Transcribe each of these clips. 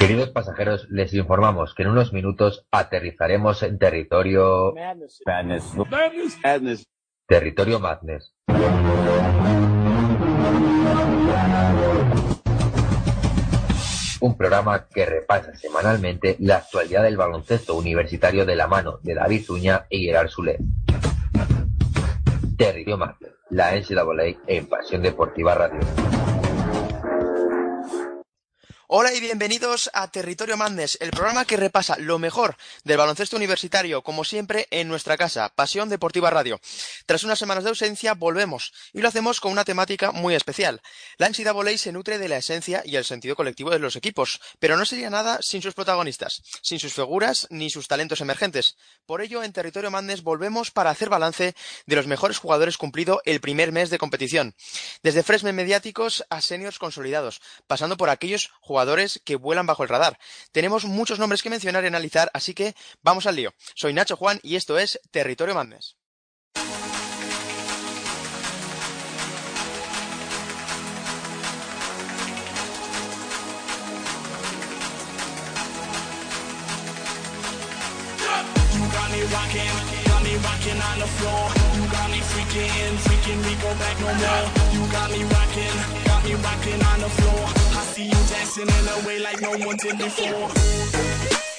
Queridos pasajeros, les informamos que en unos minutos aterrizaremos en territorio... Madness. Territorio Madness. Un programa que repasa semanalmente la actualidad del baloncesto universitario de la mano de David Zuña y Gerard Sule. Territorio Madness, la NCAA en Pasión Deportiva Radio. Hola y bienvenidos a Territorio Madness, el programa que repasa lo mejor del baloncesto universitario, como siempre, en nuestra casa, Pasión Deportiva Radio. Tras unas semanas de ausencia, volvemos, y lo hacemos con una temática muy especial. La NCAA se nutre de la esencia y el sentido colectivo de los equipos, pero no sería nada sin sus protagonistas, sin sus figuras ni sus talentos emergentes. Por ello, en Territorio Madness volvemos para hacer balance de los mejores jugadores cumplido el primer mes de competición. Desde freshmen mediáticos a seniors consolidados, pasando por aquellos jugadores que vuelan bajo el radar. Tenemos muchos nombres que mencionar y analizar, así que vamos al lío. Soy Nacho Juan y esto es Territorio Madness. Freaking, freaking, we go back no more. You got me rocking, got me rocking on the floor. I see you dancing in a way like no one did before.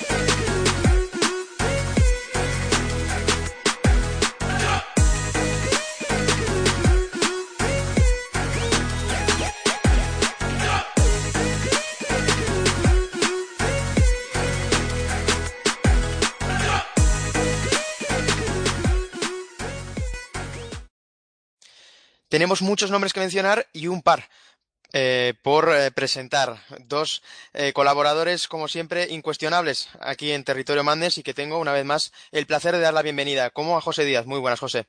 Tenemos muchos nombres que mencionar y un par eh, por eh, presentar. Dos eh, colaboradores, como siempre, incuestionables aquí en Territorio Mandes y que tengo una vez más el placer de dar la bienvenida. Como a José Díaz. Muy buenas, José.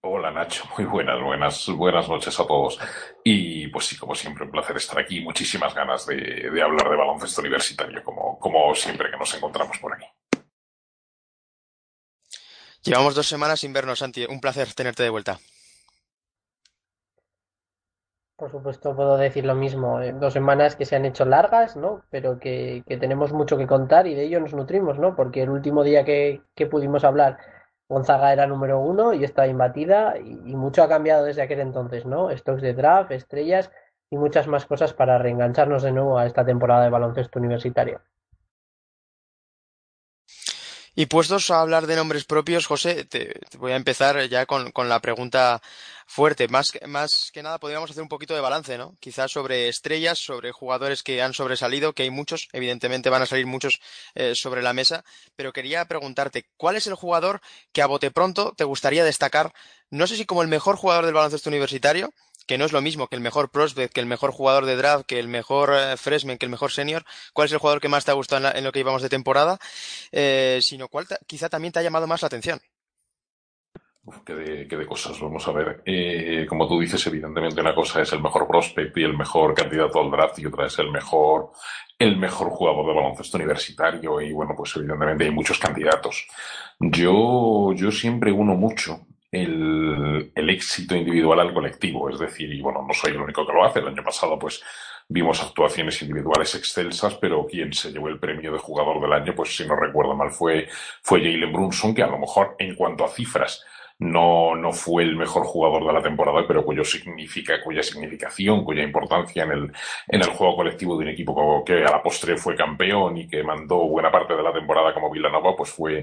Hola Nacho, muy buenas, buenas, buenas noches a todos. Y pues sí, como siempre, un placer estar aquí. Muchísimas ganas de, hablar de baloncesto universitario, como siempre que nos encontramos por aquí. Llevamos dos semanas sin vernos, Santi. Un placer tenerte de vuelta. Por supuesto, puedo decir lo mismo. Eh, Dos semanas que se han hecho largas, ¿no? Pero que, que tenemos mucho que contar y de ello nos nutrimos, ¿no? Porque el último día que, que pudimos hablar, Gonzaga era número uno y estaba imbatida y, y mucho ha cambiado desde aquel entonces, ¿no? Stocks de draft, estrellas y muchas más cosas para reengancharnos de nuevo a esta temporada de baloncesto universitario. Y puestos a hablar de nombres propios, José, te, voy a empezar ya con, con, la pregunta fuerte. Más, más que nada podríamos hacer un poquito de balance, ¿no? Quizás sobre estrellas, sobre jugadores que han sobresalido, que hay muchos, evidentemente van a salir muchos eh, sobre la mesa, pero quería preguntarte, ¿cuál es el jugador que a bote pronto te gustaría destacar, no sé si como el mejor jugador del baloncesto universitario, que no es lo mismo que el mejor prospect, que el mejor jugador de draft, que el mejor eh, freshman, que el mejor senior, cuál es el jugador que más te ha gustado en, lo que llevamos de temporada, eh, sino cuál quizá también te ha llamado más la atención. Uf, qué, de, qué de cosas, vamos a ver. Eh, como tú dices, evidentemente una cosa es el mejor prospect y el mejor candidato al draft y otra es el mejor, el mejor jugador de baloncesto universitario y bueno, pues evidentemente hay muchos candidatos. Yo, yo siempre uno mucho el, éxito individual al colectivo. Es decir, y bueno, no soy el único que lo hace. El año pasado, pues, vimos actuaciones individuales excelsas, pero quien se llevó el premio de jugador del año, pues si no recuerdo mal, fue, fue Jalen Brunson, que a lo mejor en cuanto a cifras no, no fue el mejor jugador de la temporada, pero cuyo significa, cuya significación, cuya importancia en el, en el juego colectivo de un equipo que a la postre fue campeón y que mandó buena parte de la temporada como Villanova, pues fue,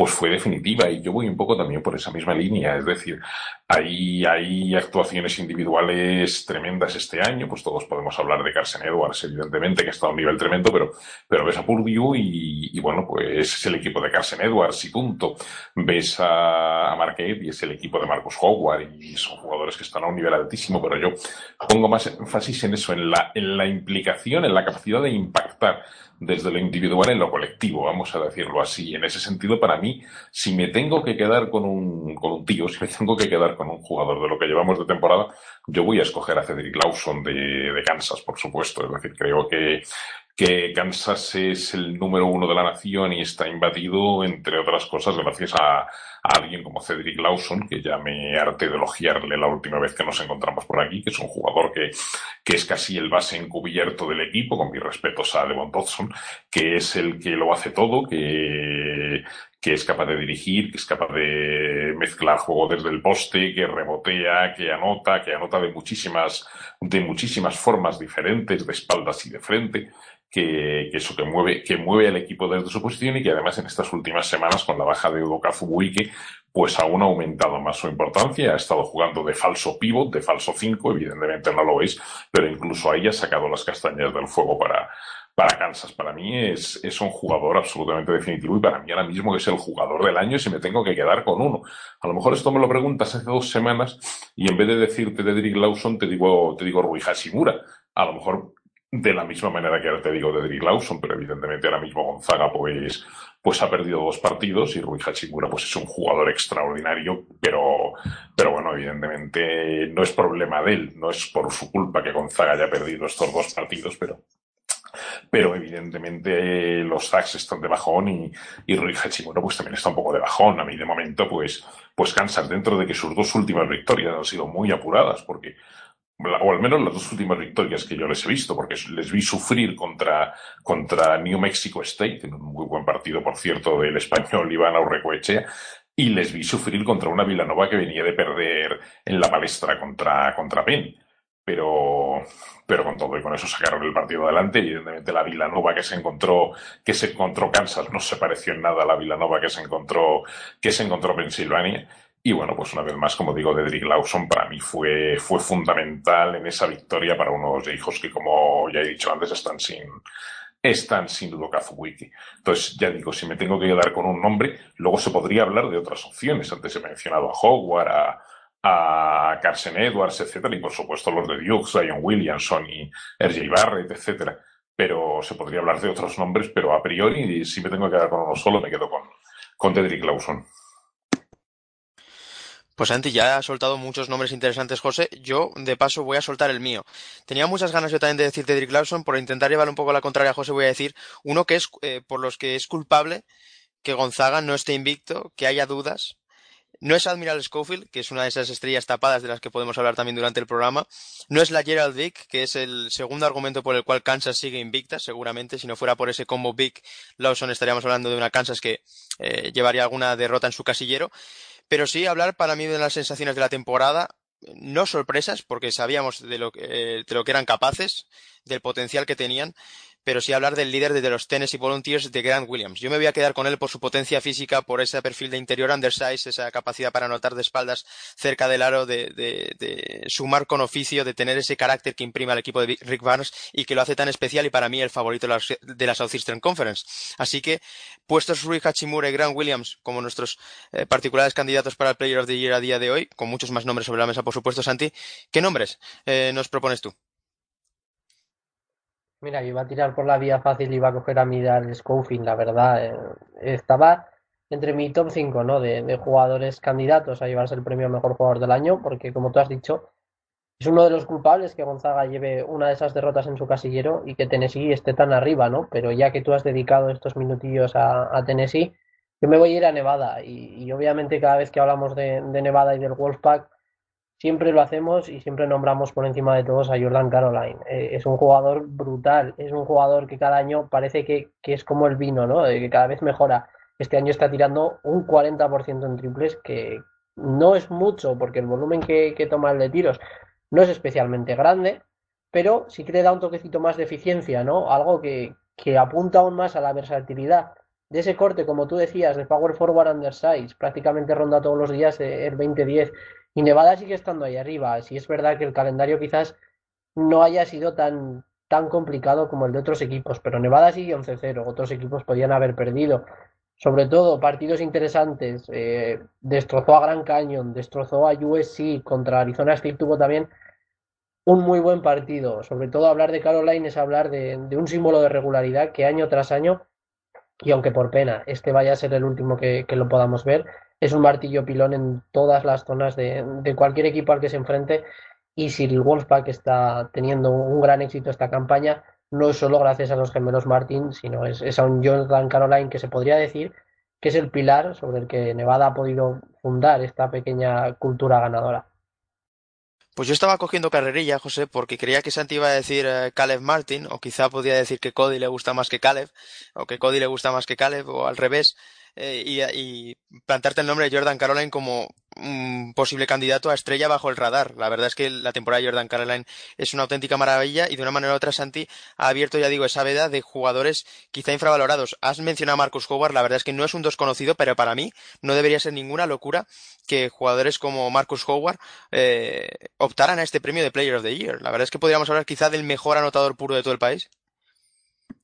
pues fue definitiva y yo voy un poco también por esa misma línea, es decir, hay, hay actuaciones individuales tremendas este año, pues todos podemos hablar de Carson Edwards, evidentemente, que está a un nivel tremendo, pero, pero ves a Purdue y, bueno, pues es el equipo de Carson Edwards y punto. Ves a, a Marquette y es el equipo de Marcus Howard y son jugadores que están a un nivel altísimo, pero yo pongo más énfasis en eso, en la, en la implicación, en la capacidad de desde lo individual en lo colectivo, vamos a decirlo así. En ese sentido, para mí, si me tengo que quedar con un, con un tío, si me tengo que quedar con un jugador de lo que llevamos de temporada, yo voy a escoger a Cedric Lawson de, de Kansas, por supuesto. Es decir, creo que, que Kansas es el número uno de la nación y está imbatido, entre otras cosas, gracias a, a alguien como Cedric Lawson, que ya me harté de elogiarle la última vez que nos encontramos por aquí, que es un jugador que, que es casi el base encubierto del equipo, con mis respetos a Devon Dodson, que es el que lo hace todo, que, que es capaz de dirigir, que es capaz de mezclar juego desde el poste, que rebotea, que anota, que anota de muchísimas, de muchísimas formas diferentes, de espaldas y de frente que, eso que mueve, que mueve al equipo desde su posición y que además en estas últimas semanas con la baja de Udoka Fubuike, pues aún ha aumentado más su importancia, ha estado jugando de falso pivot, de falso 5, evidentemente no lo veis, pero incluso ahí ha sacado las castañas del fuego para, para Kansas. Para mí es, es un jugador absolutamente definitivo y para mí ahora mismo es el jugador del año si me tengo que quedar con uno. A lo mejor esto me lo preguntas hace dos semanas y en vez de decirte Dedrick Lawson te digo, te digo Rui Hashimura. A lo mejor de la misma manera que ahora te digo de Dedrick Lawson, pero evidentemente ahora mismo Gonzaga pues, pues ha perdido dos partidos y Rui Hachimura pues es un jugador extraordinario, pero, pero bueno, evidentemente no es problema de él, no es por su culpa que Gonzaga haya perdido estos dos partidos, pero, pero evidentemente los Zags están de bajón y, y Rui Hachimura pues también está un poco de bajón. A mí de momento pues, pues dentro de que sus dos últimas victorias han sido muy apuradas porque o al menos las dos últimas victorias que yo les he visto, porque les vi sufrir contra, contra New Mexico State, en un muy buen partido, por cierto, del español Iván Aurrecoechea, y les vi sufrir contra una Villanova que venía de perder en la palestra contra, contra Penn. Pero, pero con todo y con eso sacaron el partido adelante. Evidentemente la Villanova que se encontró, que se encontró Kansas no se pareció en nada a la Villanova que se encontró, que se encontró Pensilvania. Y bueno, pues una vez más, como digo, Dedrick Lawson para mí fue, fue fundamental en esa victoria para unos hijos que, como ya he dicho antes, están sin, están sin duda Kazuwiki. Entonces, ya digo, si me tengo que quedar con un nombre, luego se podría hablar de otras opciones. Antes he mencionado a Howard, a, Carson Edwards, etcétera, y por supuesto los de Duke, Zion Williamson y RJ Barrett, etcétera. Pero se podría hablar de otros nombres, pero a priori, si me tengo que quedar con uno solo, me quedo con, con Lawson. Pues Santi, ya ha soltado muchos nombres interesantes, José. Yo, de paso, voy a soltar el mío. Tenía muchas ganas yo también de decir Cedric Lawson, por intentar llevar un poco la contraria a José, voy a decir uno que es, eh, por los que es culpable que Gonzaga no esté invicto, que haya dudas. No es Admiral Schofield, que es una de esas estrellas tapadas de las que podemos hablar también durante el programa. No es la Gerald Vick, que es el segundo argumento por el cual Kansas sigue invicta, seguramente. Si no fuera por ese combo Vick, Lawson estaríamos hablando de una Kansas que eh, llevaría alguna derrota en su casillero pero sí hablar para mí de las sensaciones de la temporada, no sorpresas, porque sabíamos de lo, eh, de lo que eran capaces, del potencial que tenían, pero sí hablar del líder de los Tennessee Volunteers de Grant Williams. Yo me voy a quedar con él por su potencia física, por ese perfil de interior undersize, esa capacidad para anotar de espaldas cerca del aro, de, de, de, sumar con oficio, de tener ese carácter que imprime al equipo de Rick Barnes y que lo hace tan especial y para mí el favorito de la, Southeastern Conference. Así que, puestos Rui Hachimura y Grant Williams como nuestros eh, particulares candidatos para el Player of the Year a día de hoy, con muchos más nombres sobre la mesa, por supuesto, Santi, ¿qué nombres eh, nos propones tú? Mira, yo iba a tirar por la vía fácil y iba a coger a mirar Schofield, la verdad. Eh, estaba entre mi top 5, ¿no? De, de, jugadores candidatos a llevarse el premio mejor jugador del año, porque como tú has dicho, es uno de los culpables que Gonzaga lleve una de esas derrotas en su casillero y que Tennessee esté tan arriba, ¿no? Pero ya que tú has dedicado estos minutillos a, a Tennessee, yo me voy a ir a Nevada y, y obviamente cada vez que hablamos de, de Nevada y del Wolfpack, siempre lo hacemos y siempre nombramos por encima de todos a Jordan Caroline. Eh, es un jugador brutal, es un jugador que cada año parece que, que es como el vino, ¿no? Eh, que cada vez mejora. Este año está tirando un 40% en triples, que no es mucho porque el volumen que, que toma el de tiros no es especialmente grande, pero sí que le da un toquecito más de eficiencia, ¿no? Algo que, que apunta aún más a la versatilidad de ese corte, como tú decías, de Power Forward Undersize, prácticamente ronda todos los días el 20-10. Y Nevada sigue estando ahí arriba. Si es verdad que el calendario quizás no haya sido tan, tan complicado como el de otros equipos, pero Nevada sigue 11-0, otros equipos podían haber perdido. Sobre todo partidos interesantes, eh, destrozó a Gran Canyon, destrozó a USC, contra Arizona State tuvo también un muy buen partido. Sobre todo hablar de Caroline es hablar de, un símbolo de regularidad que año tras año, y aunque por pena este vaya a ser el último que, lo podamos ver, es un martillo pilón en todas las zonas de, de cualquier equipo al que se enfrente y si el Wolfpack está teniendo un gran éxito esta campaña, no es solo gracias a los gemelos Martin, sino es, a un Jordan Caroline que se podría decir que es el pilar sobre el que Nevada ha podido fundar esta pequeña cultura ganadora. Pues yo estaba cogiendo carrerilla, José, porque creía que Santi iba a decir eh, Caleb Martin, o quizá podía decir que Cody le gusta más que Caleb, o que Cody le gusta más que Caleb, o al revés. Eh, y, plantarte el nombre de Jordan Caroline como un posible candidato a estrella bajo el radar. La verdad es que la temporada de Jordan Caroline es una auténtica maravilla y de una manera u otra Santi ha abierto, ya digo, esa veda de jugadores quizá infravalorados. Has mencionado a Marcus Howard, la verdad es que no es un desconocido, pero para mí no debería ser ninguna locura que jugadores como Marcus Howard eh, optaran a este premio de Player of the Year. La verdad es que podríamos hablar quizá del mejor anotador puro de todo el país.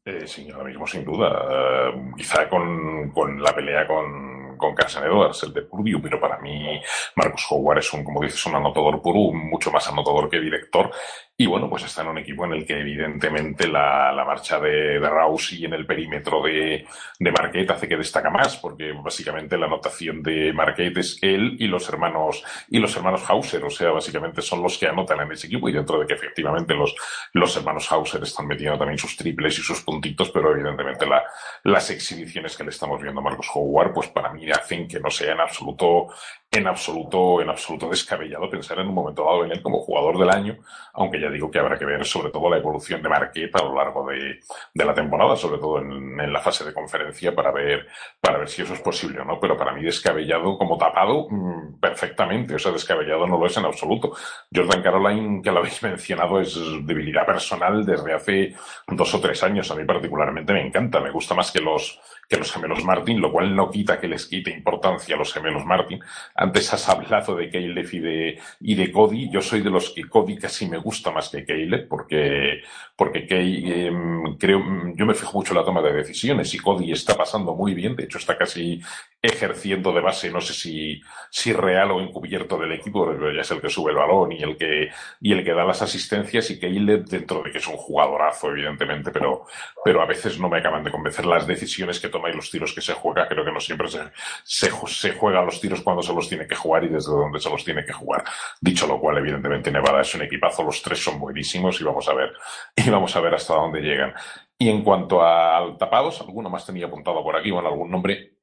Eh, sí, ahora mismo sin duda. Eh, quizá con, con, la pelea con, con Carson Edwards, el de Purdue, pero para mí Marcus Howard es un, como dices, un anotador puro, mucho más anotador que director y bueno, pues está en un equipo en el que evidentemente la, la marcha de, de Rousey en el perímetro de, de Marquette hace que destaca más, porque básicamente la anotación de Marquette es él y los hermanos, y los hermanos Hauser, o sea, básicamente son los que anotan en ese equipo y dentro de que efectivamente los, los hermanos Hauser están metiendo también sus triples y sus puntitos, pero evidentemente la, las exhibiciones que le estamos viendo a Marcos Howard, pues para mí hacen que no sea en absoluto en absoluto, en absoluto descabellado pensar en un momento dado en él como jugador del año, aunque ya digo que habrá que ver sobre todo la evolución de Marquette a lo largo de, la temporada, sobre todo en, en, la fase de conferencia para ver, para ver si eso es posible o no, pero para mí descabellado como tapado mm, perfectamente, o sea, descabellado no lo es en absoluto. Jordan Caroline, que lo habéis mencionado, es debilidad personal desde hace dos o tres años, a mí particularmente me encanta, me gusta más que los, que los gemelos Martin, lo cual no quita que les quite importancia a los gemelos Martin. Antes has hablado de Caleb y de, y de Cody. Yo soy de los que Cody casi me gusta más que Caleb, porque, porque Kay, em, creo, yo me fijo mucho en la toma de decisiones y Cody está pasando muy bien. De hecho, está casi ejerciendo de base, no sé si, si real o encubierto del equipo, pero ya es el que sube el balón y el que, y el que da las asistencias y Caleb, dentro de que es un jugadorazo, evidentemente, pero, pero a veces no me acaban de convencer las decisiones que toma y los tiros que se juega. Creo que no siempre se, se, juega los tiros cuando se los tiene que jugar y desde donde se los tiene que jugar. Dicho lo cual, evidentemente, Nevada es un equipazo, los tres son buenísimos y vamos a ver, y vamos a ver hasta dónde llegan. Y en cuanto a tapados, alguno más tenía apuntado por aquí, bueno, algún nombre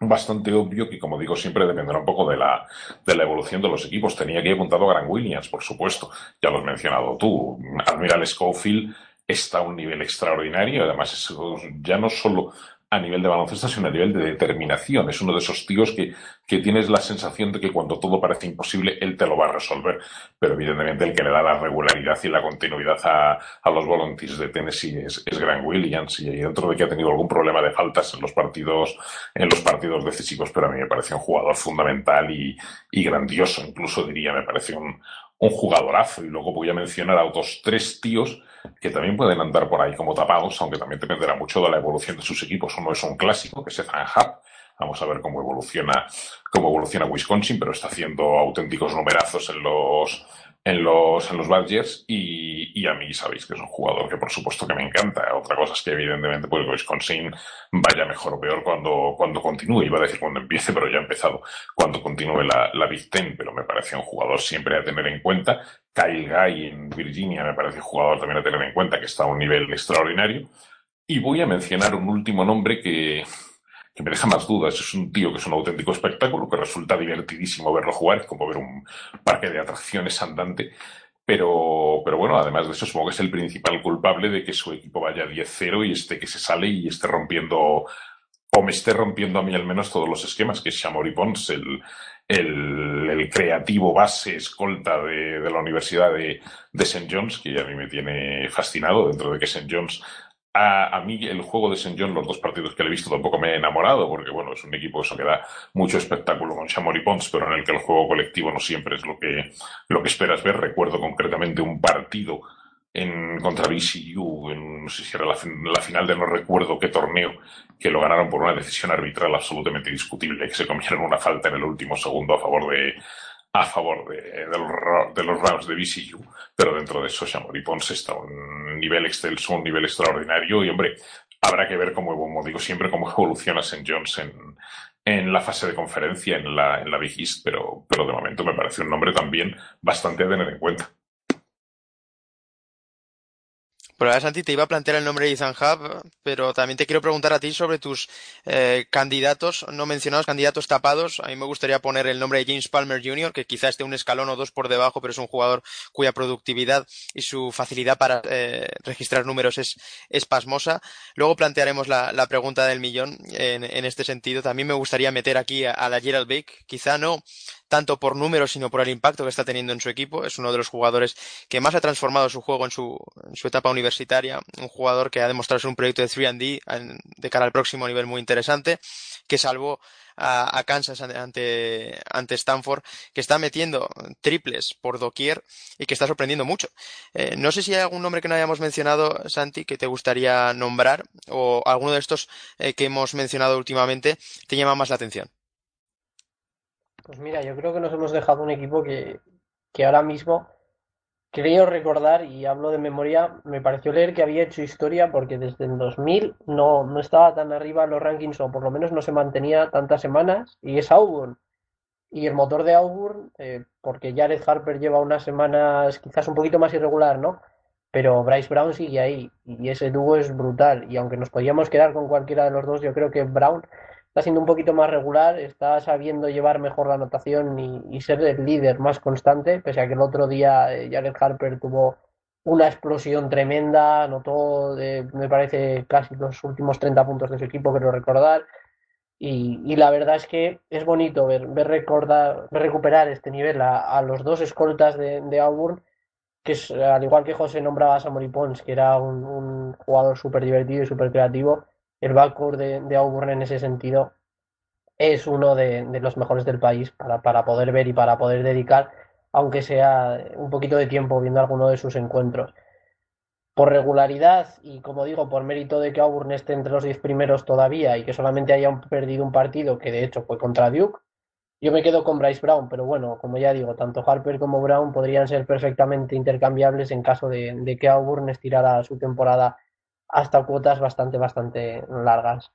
bastante obvio que, como digo, siempre dependerá un poco de la, de la evolución de los equipos. Tenía que apuntado a Grant Williams, por supuesto. Ya lo has mencionado tú. Admiral Schofield está a un nivel extraordinario. Además, es, ya no solo a nivel de baloncesto, sino a nivel de determinación. Es uno de esos tíos que, que tienes la sensación de que cuando todo parece imposible, él te lo va a resolver. Pero evidentemente el que le da la regularidad y la continuidad a, a los Volunteers de Tennessee es, es Grant Williams. Y dentro de que ha tenido algún problema de faltas en los partidos, en los partidos decisivos, pero a mí me parece un jugador fundamental y, y grandioso. Incluso diría, me parece un, un jugadorazo. Y luego voy a mencionar a otros tres tíos que también pueden andar por ahí como tapados, aunque también dependerá mucho de la evolución de sus equipos. Uno es un clásico, que es Ethan Hub. Vamos a ver cómo evoluciona, cómo evoluciona Wisconsin, pero está haciendo auténticos numerazos en los, en los, en los Badgers y, y, a mí sabéis que es un jugador que por supuesto que me encanta. Otra cosa es que evidentemente pues Wisconsin vaya mejor o peor cuando, cuando continúe. Iba a decir cuando empiece, pero ya ha empezado cuando continúe la, la Big Ten, pero me parece un jugador siempre a tener en cuenta. Kyle Guy en Virginia me parece un jugador también a tener en cuenta que está a un nivel extraordinario. Y voy a mencionar un último nombre que, que me deja más dudas. Es un tío que es un auténtico espectáculo, que resulta divertidísimo verlo jugar, como ver un parque de atracciones andante. Pero, pero bueno, además de eso, supongo que es el principal culpable de que su equipo vaya 10-0 y esté que se sale y esté rompiendo, o me esté rompiendo a mí al menos todos los esquemas, que es Shamori Pons, el, el, creativo base escolta de, de la Universidad de, de St. John's, que a mí me tiene fascinado dentro de que St. John's a, mí el juego de St. John, los dos partidos que le he visto, tampoco me he enamorado, porque bueno, es un equipo eso que da mucho espectáculo con Chamor y Pons, pero en el que el juego colectivo no siempre es lo que, lo que esperas ver. Recuerdo concretamente un partido en contra BCU, en, no sé si era la, la, final de no recuerdo qué torneo, que lo ganaron por una decisión arbitral absolutamente discutible, que se comieron una falta en el último segundo a favor de, a favor de, los, de los de BCU, pero dentro de eso Shamori Pons está a un nivel excelso, un nivel extraordinario y hombre, habrá que ver cómo, como digo siempre, cómo evoluciona St. John's en, en la fase de conferencia, en la, en la Big East, pero, pero de momento me parece un nombre también bastante a tener en cuenta. Pero ahora, Santi, te iba a plantear el nombre de Ethan Hub, pero también te quiero preguntar a ti sobre tus eh, candidatos no mencionados, candidatos tapados. A mí me gustaría poner el nombre de James Palmer Jr., que quizás esté un escalón o dos por debajo, pero es un jugador cuya productividad y su facilidad para eh, registrar números es, pasmosa. Luego plantearemos la, pregunta del millón en, este sentido. También me gustaría meter aquí a, la Gerald Bake, quizá no tanto por números, sino por el impacto que está teniendo en su equipo. Es uno de los jugadores que más ha transformado su juego en su, en su etapa universitaria. Un jugador que ha demostrado ser un proyecto de 3D de cara al próximo nivel muy interesante, que salvó a, Kansas ante, ante Stanford, que está metiendo triples por doquier y que está sorprendiendo mucho. Eh, no sé si hay algún nombre que no hayamos mencionado, Santi, que te gustaría nombrar, o alguno de estos eh, que hemos mencionado últimamente te llama más la atención. Pues mira, yo creo que nos hemos dejado un equipo que, que ahora mismo creo recordar, y hablo de memoria, me pareció leer que había hecho historia porque desde el 2000 no, no estaba tan arriba en los rankings, o por lo menos no se mantenía tantas semanas, y es Auburn. Y el motor de Auburn, eh, porque Jared Harper lleva unas semanas quizás un poquito más irregular, ¿no? Pero Bryce Brown sigue ahí, y ese dúo es brutal. Y aunque nos podíamos quedar con cualquiera de los dos, yo creo que Brown está siendo un poquito más regular, está sabiendo llevar mejor la anotación y, ser el líder más constante, pese a que el otro día eh, Jared Harper tuvo una explosión tremenda, anotó, me parece, casi los últimos 30 puntos de su equipo, quiero recordar. Y, la verdad es que es bonito ver, ver, recordar, recuperar este nivel a, los dos escoltas de, Auburn, que al igual que José nombraba a Samuel Pons, que era un, jugador súper divertido y súper creativo, el backcourt de, de, Auburn en ese sentido es uno de, los mejores del país para, para, poder ver y para poder dedicar, aunque sea un poquito de tiempo viendo alguno de sus encuentros. Por regularidad y como digo, por mérito de que Auburn esté entre los diez primeros todavía y que solamente hayan perdido un partido que de hecho fue contra Duke, yo me quedo con Bryce Brown, pero bueno, como ya digo, tanto Harper como Brown podrían ser perfectamente intercambiables en caso de, de que Auburn estirara su temporada hasta cuotas bastante, bastante largas.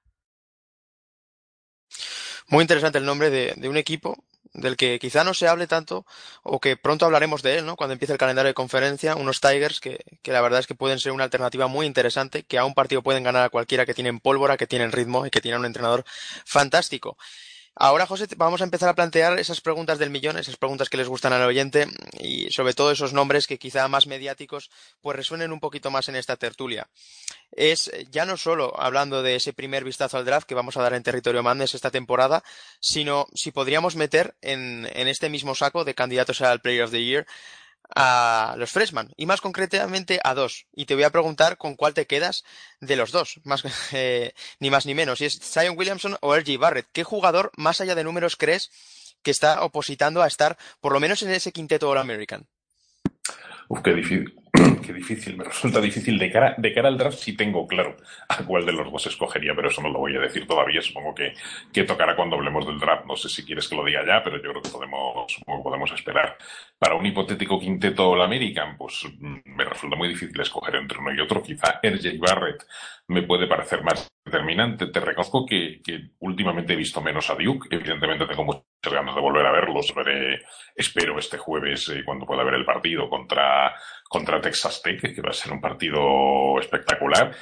Muy interesante el nombre de, de, un equipo del que quizá no se hable tanto o que pronto hablaremos de él, ¿no? Cuando empiece el calendario de conferencia, unos Tigers que, que, la verdad es que pueden ser una alternativa muy interesante, que a un partido pueden ganar a cualquiera que tienen pólvora, que tienen ritmo y que tienen un entrenador fantástico. Ahora, José, vamos a empezar a plantear esas preguntas del millón, esas preguntas que les gustan al oyente y sobre todo esos nombres que quizá más mediáticos pues resuenen un poquito más en esta tertulia. Es ya no solo hablando de ese primer vistazo al draft que vamos a dar en territorio Mandes esta temporada, sino si podríamos meter en, en este mismo saco de candidatos al Player of the Year a los freshman y más concretamente a dos. Y te voy a preguntar con cuál te quedas de los dos, más, eh, ni más ni menos, si es Zion Williamson o R.J. Barrett. ¿Qué jugador, más allá de números, crees que está opositando a estar por lo menos en ese quinteto qué difícil. Qué difícil, me resulta difícil de cara, de cara al draft si tengo claro a cuál de los dos escogería, pero eso no lo voy a decir todavía, supongo que, que tocará cuando hablemos del draft, no sé si quieres que lo diga ya, pero yo creo que podemos, podemos esperar. Para un hipotético quinteto All American, pues mm, me resulta muy difícil escoger entre uno y otro, quizá RJ Barrett me puede parecer más determinante. Te reconozco que, que, últimamente he visto menos a Duke. Evidentemente tengo muchas ganas de volver a verlos. Veré, espero este jueves eh, cuando pueda ver el partido contra, contra Texas Tech, que va a ser un partido espectacular.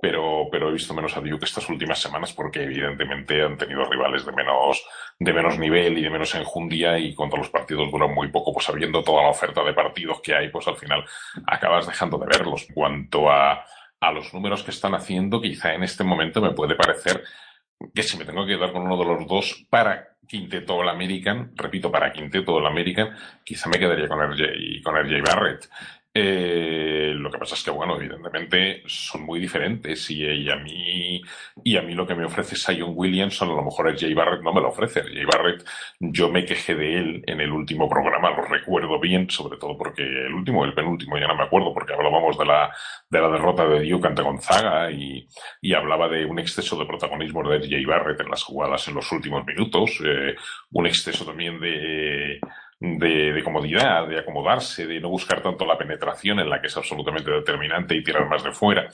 Pero, pero he visto menos a Duke estas últimas semanas porque evidentemente han tenido rivales de menos, de menos nivel y de menos enjundia y cuando los partidos duran muy poco, pues habiendo toda la oferta de partidos que hay, pues al final acabas dejando de verlos. Cuanto a, a los números que están haciendo, quizá en este momento me puede parecer que si me tengo que quedar con uno de los dos para quinteto All American, repito, para quinteto All American, quizá me quedaría con RJ, con RJ Barrett. Eh, lo que pasa es que, bueno, evidentemente son muy diferentes y, a mí y a mí lo que me ofrece Sion Williamson a lo mejor es Jay Barrett no me lo ofrece. Jay Barrett, yo me quejé de él en el último programa, lo recuerdo bien, sobre todo porque el último, el penúltimo, ya no me acuerdo, porque hablábamos de la, de la derrota de Duke ante Gonzaga y, y hablaba de un exceso de protagonismo de Jay Barrett en las jugadas en los últimos minutos, eh, un exceso también de de, comodidad, de acomodarse, de no buscar tanto la penetración en la que es absolutamente determinante y tirar más de fuera.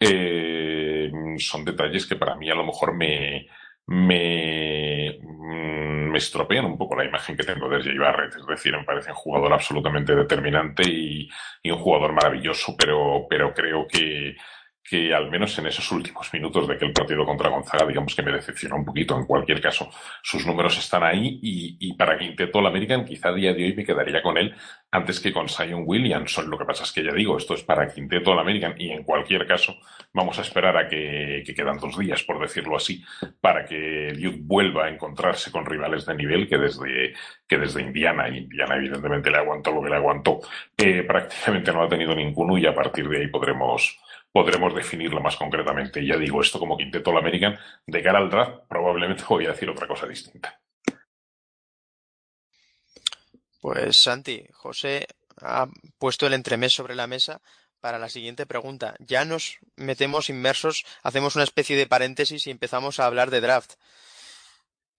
Eh, son detalles que para mí a lo mejor me, me, mm, me estropean un poco la imagen que tengo de Jay Barrett. Es decir, me parece un jugador absolutamente determinante y, y un jugador maravilloso, pero, pero creo que, que al menos en esos últimos minutos de aquel partido contra Gonzaga, digamos que me decepcionó un poquito. En cualquier caso, sus números están ahí y, y para Quinteto All American, quizá a día de hoy me quedaría con él antes que con Sion Williamson. Lo que pasa es que ya digo, esto es para Quinteto All American y en cualquier caso vamos a esperar a que, que quedan dos días, por decirlo así, para que Duke vuelva a encontrarse con rivales de nivel que desde, que desde Indiana, Indiana evidentemente le aguantó lo que le aguantó, eh, prácticamente no ha tenido ninguno y a partir de ahí podremos podremos definirlo más concretamente. Ya digo, esto como quinteto All American, de cara al draft, probablemente voy a decir otra cosa distinta. Pues Santi, José ha puesto el entremés sobre la mesa para la siguiente pregunta. Ya nos metemos inmersos, hacemos una especie de paréntesis y empezamos a hablar de draft.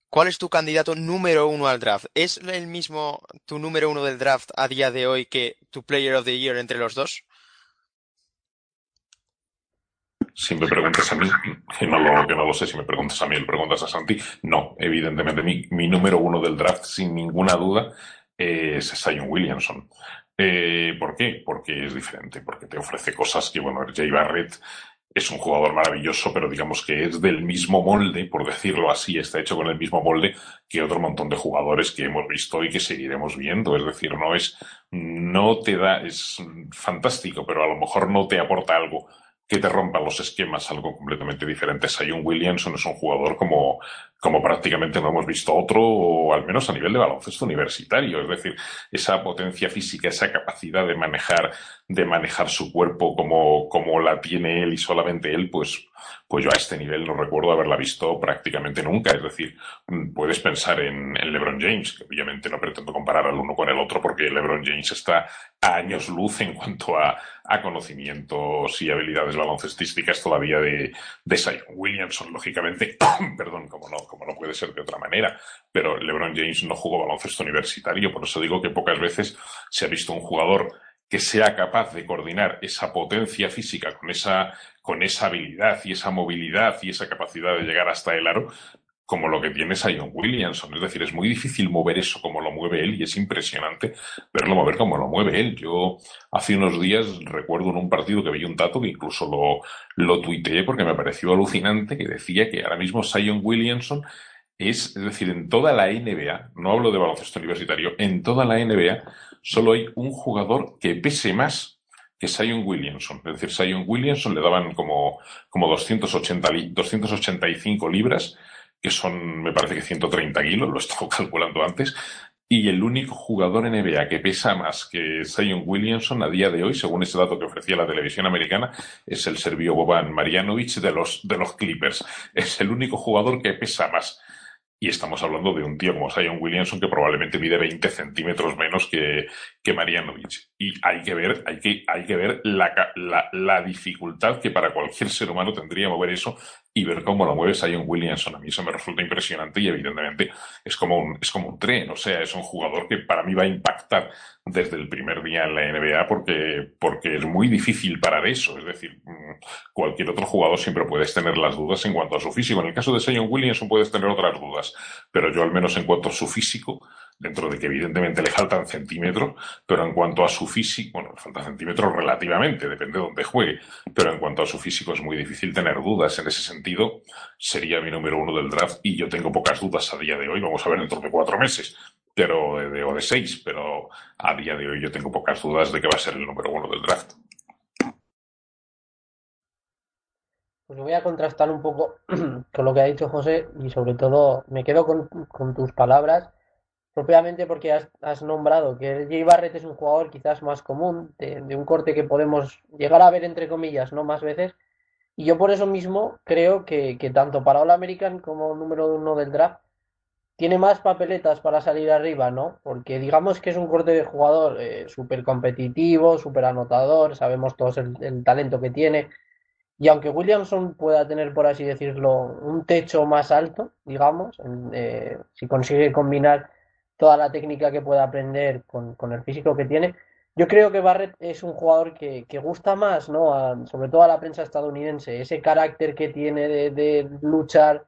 ¿Cuál es tu candidato número uno al draft? ¿Es el mismo tu número uno del draft a día de hoy que tu Player of the Year entre los dos? Si me preguntas a mí, que no, lo, que no lo sé, si me preguntas a mí, le preguntas a Santi, no, evidentemente mi, mi número uno del draft, sin ninguna duda, es Sion Williamson. Eh, ¿Por qué? Porque es diferente, porque te ofrece cosas que, bueno, Jay Barrett es un jugador maravilloso, pero digamos que es del mismo molde, por decirlo así, está hecho con el mismo molde que otro montón de jugadores que hemos visto y que seguiremos viendo. Es decir, no es, no te da, es fantástico, pero a lo mejor no te aporta algo que te rompan los esquemas, algo completamente diferente. Sion Williamson es un jugador como, como prácticamente no hemos visto otro, o al menos a nivel de baloncesto universitario. Es decir, esa potencia física, esa capacidad de manejar, de manejar su cuerpo como, como la tiene él y solamente él, pues, pues yo a este nivel no recuerdo haberla visto prácticamente nunca. Es decir, puedes pensar en, LeBron James, que obviamente no pretendo comparar al uno con el otro porque LeBron James está a años luz en cuanto a, a conocimientos y habilidades baloncestísticas todavía de, de Zion Williamson, lógicamente, perdón, como no, como no puede ser de otra manera, pero LeBron James no jugó baloncesto universitario, por eso digo que pocas veces se ha visto un jugador que sea capaz de coordinar esa potencia física con esa, con esa habilidad y esa movilidad y esa capacidad de llegar hasta el aro, como lo que tiene Sion Williamson. Es decir, es muy difícil mover eso como lo mueve él y es impresionante verlo mover como lo mueve él. Yo hace unos días recuerdo en un partido que vi un dato que incluso lo, lo tuiteé porque me pareció alucinante que decía que ahora mismo Sion Williamson es, es decir, en toda la NBA, no hablo de baloncesto universitario, en toda la NBA solo hay un jugador que pese más que Sion Williamson. Es decir, Sion Williamson le daban como, como 280, 285 libras que son, me parece que 130 kilos, lo he estado calculando antes, y el único jugador NBA que pesa más que Zion Williamson a día de hoy, según ese dato que ofrecía la televisión americana, es el serbio Boban Marjanovic de los, de los Clippers. Es el único jugador que pesa más. Y estamos hablando de un tío como Zion Williamson que probablemente mide 20 centímetros menos que, que Marianovic. Y hay que ver, hay que, hay que ver la, la, la, dificultad que para cualquier ser humano tendría mover eso y ver cómo lo mueve Zion Williamson. A mí eso me resulta impresionante y evidentemente es como un, es como un tren. O sea, es un jugador que para mí va a impactar desde el primer día en la NBA porque, porque es muy difícil parar eso. Es decir, mm, cualquier otro jugador siempre puedes tener las dudas en cuanto a su físico. En el caso de Zion Williamson puedes tener otras dudas, pero yo al menos en cuanto a su físico, dentro de que evidentemente le faltan centímetros, pero en cuanto a su físico, bueno, le faltan centímetros relativamente, depende de dónde juegue, pero en cuanto a su físico es muy difícil tener dudas. En ese sentido, sería mi número uno del draft y yo tengo pocas dudas a día de hoy, vamos a ver dentro de cuatro meses, pero de, o de seis, pero a día de hoy yo tengo pocas dudas de que va a ser el número uno del draft. Pues voy a contrastar un poco con lo que ha dicho José y sobre todo me quedo con, con tus palabras propiamente porque has, nombrado que Jay Barrett es un jugador quizás más común, de, un corte que podemos llegar a ver entre comillas, no más veces. Y yo por eso mismo creo que, tanto para All American como número uno del draft tiene más papeletas para salir arriba, ¿no? Porque digamos que es un corte de jugador eh, súper competitivo, súper anotador, sabemos todos el, talento que tiene. Y aunque Williamson pueda tener, por así decirlo, un techo más alto, digamos, eh, si consigue combinar toda la técnica que pueda aprender con, el físico que tiene. Yo creo que Barrett es un jugador que, gusta más, ¿no? sobre todo a la prensa estadounidense, ese carácter que tiene de, luchar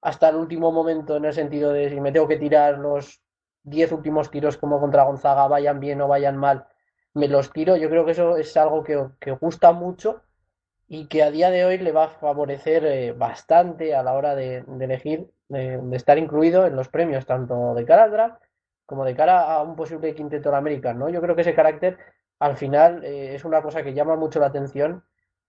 hasta el último momento en el sentido de si me tengo que tirar los 10 últimos tiros como contra Gonzaga, vayan bien o vayan mal, me los tiro. Yo creo que eso es algo que, gusta mucho y que a día de hoy le va a favorecer eh, bastante a la hora de, elegir, de, estar incluido en los premios, tanto de cara como de cara a un posible quinteto American, ¿no? Yo creo que ese carácter al final eh, es una cosa que llama mucho la atención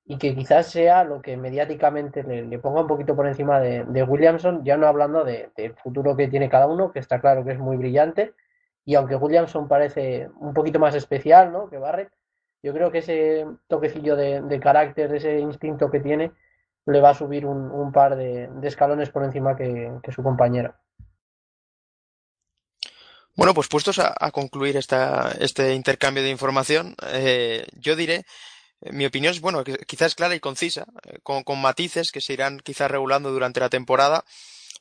y que quizás sea lo que mediáticamente le, ponga un poquito por encima de, Williamson, ya no hablando del futuro que tiene cada uno, que está claro que es muy brillante, y aunque Williamson parece un poquito más especial ¿no? que Barrett, yo creo que ese toquecillo de, carácter, ese instinto que tiene, le va a subir un, par de, escalones por encima que su compañero. Bueno, pues puestos a, concluir esta, este intercambio de información, eh, yo diré, eh, mi opinión es, bueno, quizás clara y concisa, eh, con, con matices que se irán quizás regulando durante la temporada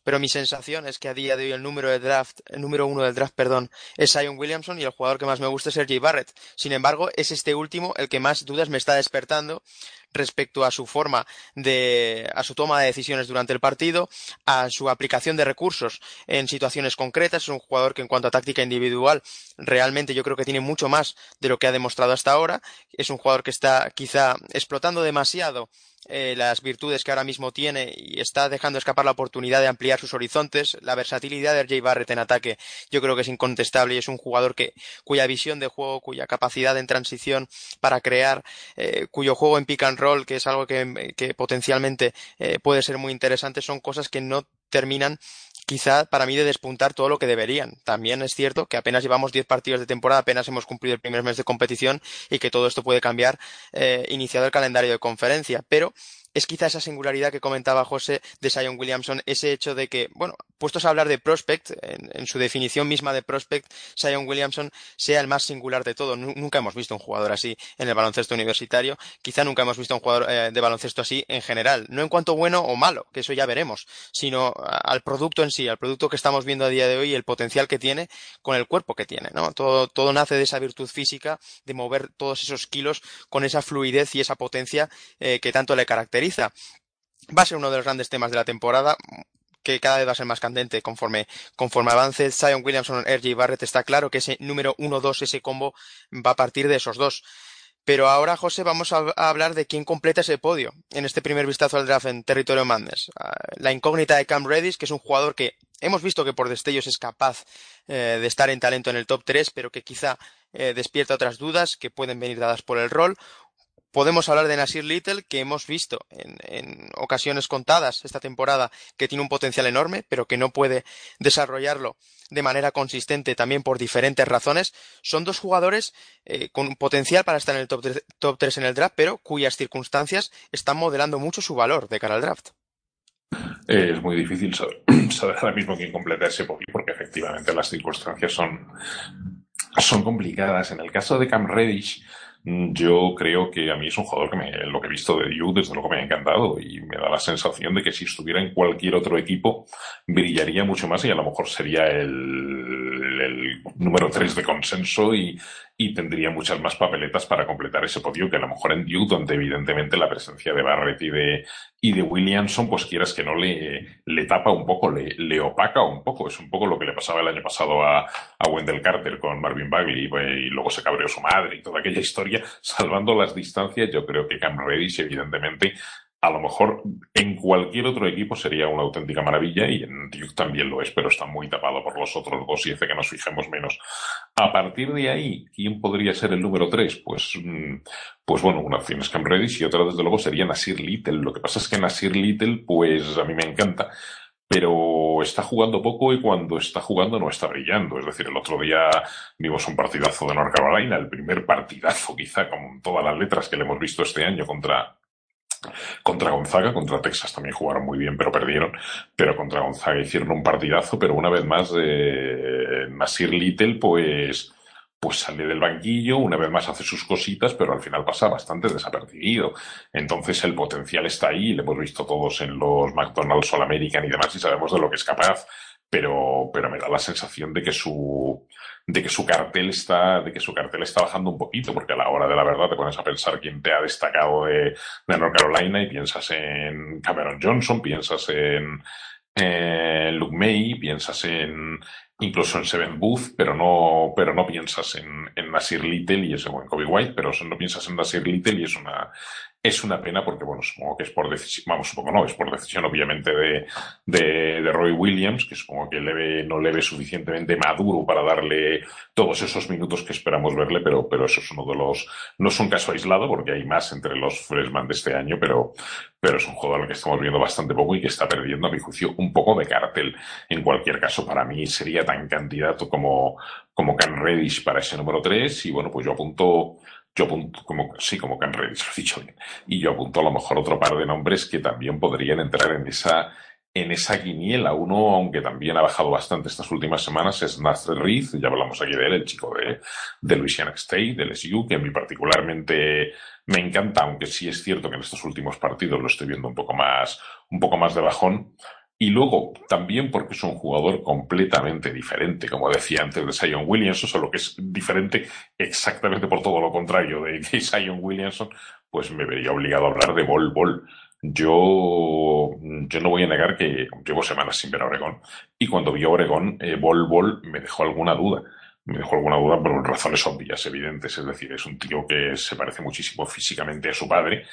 pero mi sensación es que a día de hoy el número de draft, el número uno del draft, perdón, es Zion Williamson y el jugador que más me gusta es Sergi Barrett. Sin embargo, es este último el que más dudas me está despertando respecto a su forma de, a su toma de decisiones durante el partido, a su aplicación de recursos en situaciones concretas. Es un jugador que en cuanto a táctica individual realmente yo creo que tiene mucho más de lo que ha demostrado hasta ahora. Es un jugador que está quizá explotando demasiado eh, las virtudes que ahora mismo tiene y está dejando escapar la oportunidad de ampliar sus horizontes. La versatilidad de Jay Barrett en ataque yo creo que es incontestable y es un jugador que, cuya visión de juego, cuya capacidad en transición para crear, eh, cuyo juego en pick and que es algo que, potencialmente eh, puede ser muy interesante, son cosas que no terminan quizá para mí de despuntar todo lo que deberían. También es cierto que apenas llevamos 10 partidos de temporada, apenas hemos cumplido el primer mes de competición y que todo esto puede cambiar eh, iniciado el calendario de conferencia. Pero es quizá esa singularidad que comentaba José de Sion Williamson, ese hecho de que, bueno, puestos a hablar de prospect, en, su definición misma de prospect, Sion Williamson sea el más singular de todo. Nunca hemos visto un jugador así en el baloncesto universitario, quizá nunca hemos visto un jugador eh, de baloncesto así en general, no en cuanto bueno o malo, que eso ya veremos, sino al producto en sí, al producto que estamos viendo a día de hoy y el potencial que tiene con el cuerpo que tiene, ¿no? Todo, todo nace de esa virtud física, de mover todos esos kilos con esa fluidez y esa potencia eh, que tanto le caracteriza Va a ser uno de los grandes temas de la temporada que cada vez va a ser más candente conforme, conforme avance Zion Williamson, RJ Barrett, está claro que ese número 1-2, ese combo, va a partir de esos dos. Pero ahora, José, vamos a, hablar de quién completa ese podio en este primer vistazo al draft en territorio Madness. Ah, la incógnita de Cam Reddish, que es un jugador que hemos visto que por destellos es capaz eh, de estar en talento en el top 3, pero que quizá eh, despierta otras dudas que pueden venir dadas por el rol. Podemos hablar de Nasir Little, que hemos visto en, ocasiones contadas esta temporada que tiene un potencial enorme, pero que no puede desarrollarlo de manera consistente también por diferentes razones. Son dos jugadores eh, con potencial para estar en el top 3, top 3 en el draft, pero cuyas circunstancias están modelando mucho su valor de cara al draft. Es muy difícil saber, ahora mismo quién completa ese podio, porque efectivamente las circunstancias son, son complicadas. En el caso de Cam Reddish, yo creo que a mí es un jugador que me, lo que he visto de Yu desde luego me ha encantado y me da la sensación de que si estuviera en cualquier otro equipo brillaría mucho más y a lo mejor sería el, número 3 de consenso y, tendría muchas más papeletas para completar ese podio que a lo mejor en Duke, donde evidentemente la presencia de Barrett y de, y de Williamson, pues quieras que no le, le tapa un poco, le, le opaca un poco. Es un poco lo que le pasaba el año pasado a, a Wendell Carter con Marvin Bagley y, luego se cabreó su madre y toda aquella historia. Salvando las distancias, yo creo que Cam Reddish evidentemente a lo mejor en cualquier otro equipo sería una auténtica maravilla y en Duke también lo es, pero está muy tapado por los otros dos y hace que nos fijemos menos. A partir de ahí, ¿quién podría ser el número tres? Pues, mm, pues bueno, una opción es Cam Reddish y otra desde luego sería Nasir Little. Lo que pasa es que Nasir Little, pues a mí me encanta pero está jugando poco y cuando está jugando no está brillando. Es decir, el otro día vimos un partidazo de North Carolina, el primer partidazo quizá con todas las letras que le hemos visto este año contra, contra Gonzaga, contra Texas también jugaron muy bien, pero perdieron. Pero contra Gonzaga hicieron un partidazo, pero una vez más, eh, Nasir Little, pues, pues sale del banquillo, una vez más hace sus cositas, pero al final pasa bastante desapercibido. Entonces el potencial está ahí, le hemos visto todos en los McDonald's All American y demás y sabemos de lo que es capaz, pero, pero me da la sensación de que su, de que su cartel está, de que su cartel está bajando un poquito, porque a la hora de la verdad te pones a pensar quién te ha destacado de, de North Carolina y piensas en Cameron Johnson, piensas en, Luke May, piensas en incluso en Seven Booth, pero no, pero no piensas en, en Nasir Little y ese buen Kobe White, pero no piensas en Nasir Little y es una, es una pena porque, bueno, supongo que es por decisión, vamos, supongo no, es por decisión obviamente de, de, de Roy Williams, que supongo que no le ve suficientemente maduro para darle todos esos minutos que esperamos verle, pero, pero eso es uno de los, no es un caso aislado porque hay más entre los freshman de este año, pero, pero es un jugador que estamos viendo bastante poco y que está perdiendo, a mi juicio, un poco de cartel. En cualquier caso, para mí sería tan candidato como, como Can Reddish para ese número 3 y bueno, pues yo apunto yo apunto, como, sí, como Can lo he dicho bien. Y yo apunto a lo mejor otro par de nombres que también podrían entrar en esa, en esa quiniela. Uno, aunque también ha bajado bastante estas últimas semanas, es Nasser Reed. Ya hablamos aquí de él, el chico de, de Louisiana State, del SU, que a mí particularmente me encanta, aunque sí es cierto que en estos últimos partidos lo estoy viendo un poco más, un poco más de bajón. Y luego, también porque es un jugador completamente diferente, como decía antes de Sion Williamson, solo que es diferente exactamente por todo lo contrario de Sion Williamson, pues me vería obligado a hablar de Bol Bol. Yo, yo no voy a negar que llevo semanas sin ver a Oregón y cuando vi a Oregón, eh, Bol Bol me dejó alguna duda. Me dejó alguna duda por razones obvias, evidentes. Es decir, es un tío que se parece muchísimo físicamente a su padre,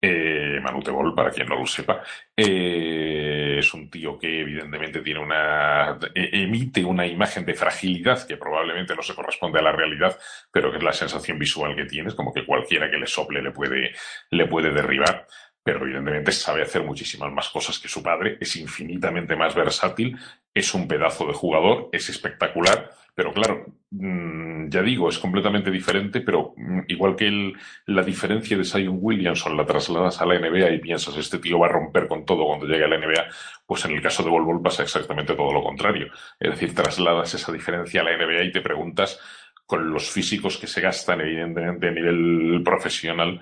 eh, Manute para quien no lo sepa, eh, es un tío que evidentemente tiene una, e, emite una imagen de fragilidad que probablemente no se corresponde a la realidad, pero que es la sensación visual que tienes, como que cualquiera que le sople le puede, le puede derribar. Pero evidentemente sabe hacer muchísimas más cosas que su padre, es infinitamente más versátil, es un pedazo de jugador, es espectacular, pero claro, mm, ya digo, es completamente diferente, pero mm, igual que la diferencia de Zion Williamson la trasladas a la NBA y piensas, este tío va a romper con todo cuando llegue a la NBA, pues en el caso de Volvol pasa exactamente todo lo contrario. Es decir, trasladas esa diferencia a la NBA y te preguntas, con los físicos que se gastan, evidentemente, a nivel profesional,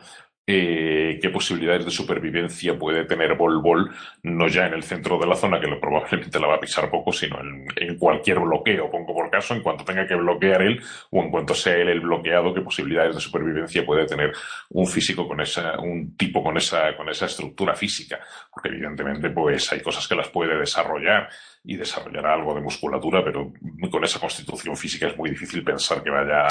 eh, qué posibilidades de supervivencia puede tener Bol Bol, no ya en el centro de la zona, que probablemente la va a pisar poco, sino en, en, cualquier bloqueo, pongo por caso, en cuanto tenga que bloquear él o en cuanto sea él el bloqueado, qué posibilidades de supervivencia puede tener un físico con esa, un tipo con esa, con esa estructura física, porque evidentemente pues hay cosas que las puede desarrollar y desarrollará algo de musculatura, pero con esa constitución física es muy difícil pensar que vaya,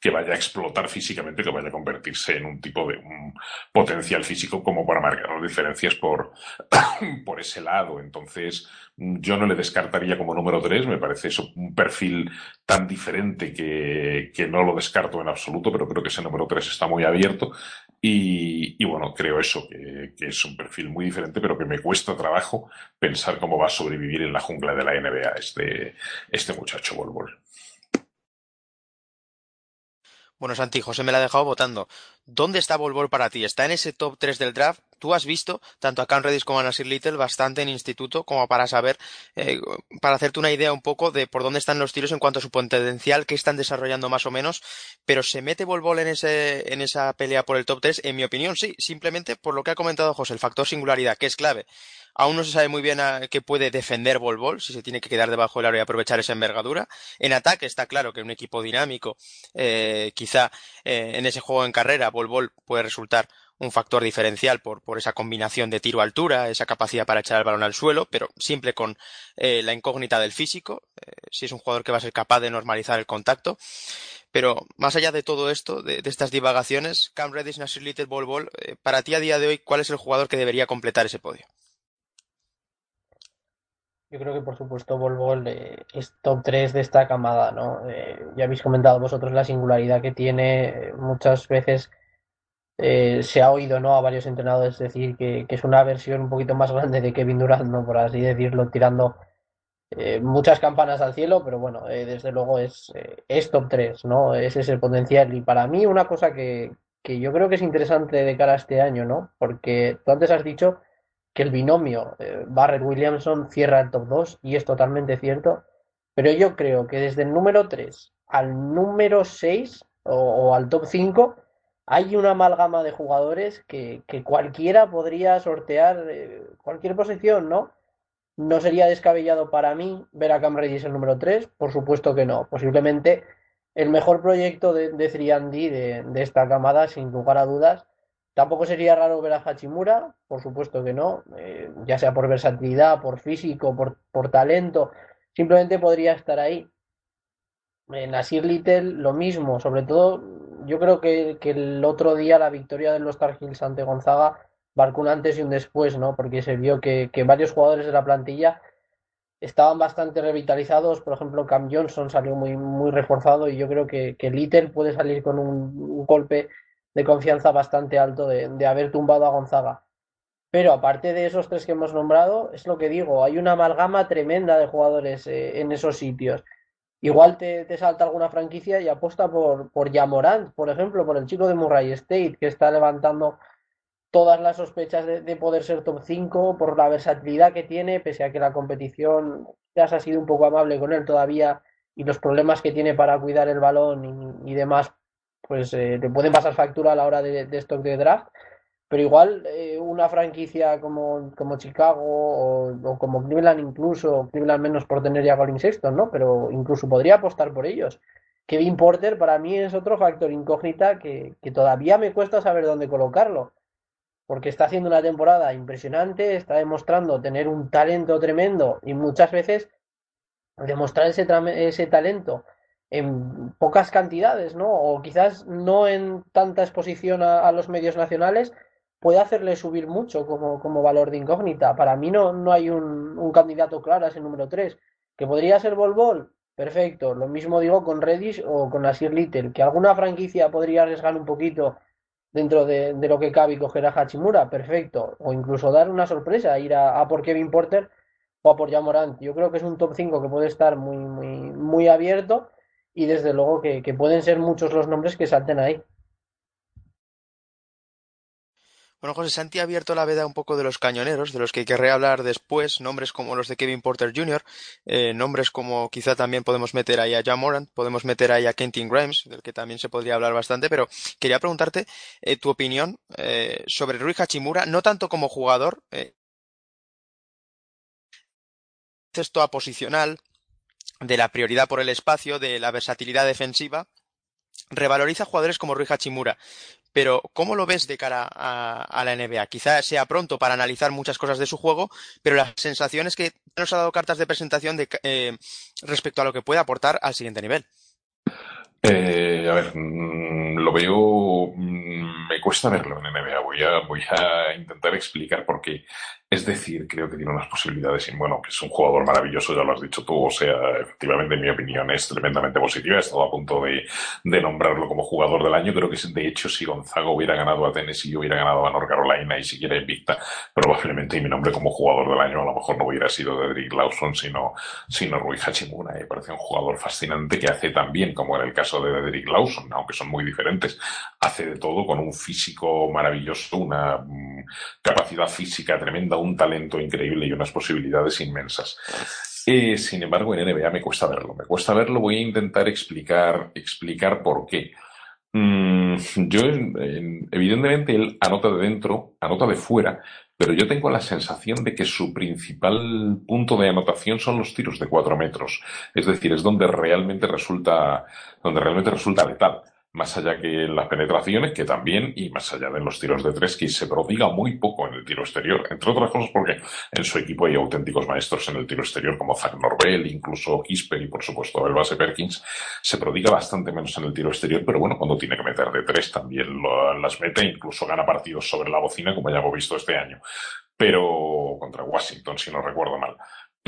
que vaya a explotar físicamente, que vaya a convertirse en un tipo de un potencial físico como para marcar diferencias por, por ese lado. Entonces, yo no le descartaría como número tres, me parece eso un perfil tan diferente que, que no lo descarto en absoluto, pero creo que ese número tres está muy abierto y, y, bueno, creo eso, que, que, es un perfil muy diferente, pero que me cuesta trabajo pensar cómo va a sobrevivir en la jungla de la NBA este, este muchacho Bol. Bueno, Santi, José me la ha dejado votando. ¿Dónde está Bol para ti? ¿Está en ese top 3 del draft? Tú has visto tanto a Cam Redis como a Nasir Little bastante en instituto como para saber, eh, para hacerte una idea un poco de por dónde están los tiros en cuanto a su potencial, qué están desarrollando más o menos, pero ¿se mete Bol en, ese, en esa pelea por el top 3? En mi opinión, sí, simplemente por lo que ha comentado José, el factor singularidad, que es clave. Aún no se sabe muy bien a qué puede defender Bol, si se tiene que quedar debajo del aro y aprovechar esa envergadura. En ataque está claro que un equipo dinámico, eh, quizá eh, en ese juego en carrera, Bol puede resultar un factor diferencial por, por esa combinación de tiro-altura, esa capacidad para echar el balón al suelo, pero simple con eh, la incógnita del físico, eh, si es un jugador que va a ser capaz de normalizar el contacto. Pero más allá de todo esto, de, estas divagaciones, Cam Reddish, Nasir Little, Bol Bol, eh, para ti a día de hoy, ¿cuál es el jugador que debería completar ese podio? Yo creo que por supuesto Bol eh, es top 3 de esta camada, ¿no? Ya habéis comentado vosotros la singularidad que tiene, muchas veces eh, se ha oído ¿no? a varios entrenadores decir que, que, es una versión un poquito más grande de Kevin Durant, ¿no? por así decirlo, tirando eh, muchas campanas al cielo, pero bueno, eh, desde luego es, eh, es top 3, ¿no? Ese es el potencial. Y para mí una cosa que, que yo creo que es interesante de cara a este año, ¿no? Porque tú antes has dicho que el binomio Barrett-Williamson cierra el top 2 y es totalmente cierto, pero yo creo que desde el número 3 al número 6 o, o al top 5 hay una amalgama de jugadores que, cualquiera podría sortear cualquier posición, ¿no? No sería descabellado para mí ver a Cam Reddish el número 3, por supuesto que no. Posiblemente el mejor proyecto de, de 3 de, esta camada, sin lugar a dudas. Tampoco sería raro ver a Hachimura, por supuesto que no, eh, ya sea por versatilidad, por físico, por, por talento, simplemente podría estar ahí. En Nasir Little lo mismo, sobre todo yo creo que, que el otro día la victoria de los Tar Heels ante Gonzaga marcó un antes y un después, ¿no? Porque se vio que, que varios jugadores de la plantilla estaban bastante revitalizados. Por ejemplo, Cam Johnson salió muy, muy reforzado y yo creo que, que Little puede salir con un, golpe de confianza bastante alto de, de, haber tumbado a Gonzaga. Pero aparte de esos tres que hemos nombrado, es lo que digo, hay una amalgama tremenda de jugadores eh, en esos sitios. Igual te, te, salta alguna franquicia y apuesta por, por Yamorant, por ejemplo, por el chico de Murray State, que está levantando todas las sospechas de, de, poder ser top 5 por la versatilidad que tiene, pese a que la competición ya ha sido un poco amable con él todavía y los problemas que tiene para cuidar el balón y, y demás, pues eh, te pueden pasar factura a la hora de, de stock de draft. Pero igual eh, una franquicia como, como Chicago o, como Cleveland incluso, Cleveland menos por tener ya Colin Sexton, ¿no? Pero incluso podría apostar por ellos. Kevin Porter para mí es otro factor incógnita que, que todavía me cuesta saber dónde colocarlo porque está haciendo una temporada impresionante, está demostrando tener un talento tremendo y muchas veces demostrar ese, ese talento en pocas cantidades, ¿no? O quizás no en tanta exposición a los medios nacionales, puede hacerle subir mucho como, como valor de incógnita. Para mí no, no hay un, un, candidato claro a ese número 3. ¿Que podría ser Bol? Perfecto. Lo mismo digo con Reddish o con Asir Little. ¿Que alguna franquicia podría arriesgar un poquito dentro de, lo que cabe y coger a Hachimura, perfecto. O incluso dar una sorpresa, ir a, a por Kevin Porter o a por Jamorant. Yo creo que es un top 5 que puede estar muy, muy, muy abierto y desde luego que, que pueden ser muchos los nombres que salten ahí. Bueno, José Santi ha abierto la veda un poco de los cañoneros, de los que querré hablar después, nombres como los de Kevin Porter Jr., eh, nombres como quizá también podemos meter ahí a John Morant, podemos meter ahí a Kentin Grimes, del que también se podría hablar bastante, pero quería preguntarte eh, tu opinión eh, sobre Rui Hachimura, no tanto como jugador, esto a posicional, de la prioridad por el espacio, de la versatilidad defensiva, revaloriza jugadores como Rui Hachimura, pero ¿cómo lo ves de cara a, la NBA? Quizá sea pronto para analizar muchas cosas de su juego, pero la sensación es que nos ha dado cartas de presentación eh, respecto a lo que puede aportar al siguiente nivel. Eh, a ver, mmm, lo veo, mmm, me cuesta verlo en NBA. Voy a intentar explicar por qué. Es decir, creo que tiene unas posibilidades y bueno, que es un jugador maravilloso, ya lo has dicho tú, o sea, efectivamente en mi opinión es tremendamente positiva, he estado a punto de, nombrarlo como jugador del año, creo que de hecho si Gonzaga hubiera ganado a Tennessee, hubiera ganado a North Carolina y siquiera invicta, probablemente mi nombre como jugador del año a lo mejor no hubiera sido Dedrick Lawson, sino, sino Rui Hachimura, me parece un jugador fascinante que hace también, como en el caso de Dedrick Lawson, aunque son muy diferentes, hace de todo con un físico maravilloso, una um, capacidad física tremenda, un talento increíble y unas posibilidades inmensas. Eh, sin embargo, en NBA me cuesta verlo. Me cuesta verlo. Voy a intentar explicar, explicar por qué. Mm, yo, en, evidentemente, él anota de dentro, anota de fuera, pero yo tengo la sensación de que su principal punto de anotación son los tiros de cuatro metros. Es decir, es donde realmente resulta, donde realmente resulta letal más allá que en las penetraciones, que también, y más allá de los tiros de tres, que se prodiga muy poco en el tiro exterior, entre otras cosas porque en su equipo hay auténticos maestros en el tiro exterior, como Zach Norvell, incluso Kisper y por supuesto el base Perkins, se prodiga bastante menos en el tiro exterior, pero bueno, cuando tiene que meter de tres también las mete, incluso gana partidos sobre la bocina, como ya hemos visto este año, pero contra Washington, si no recuerdo mal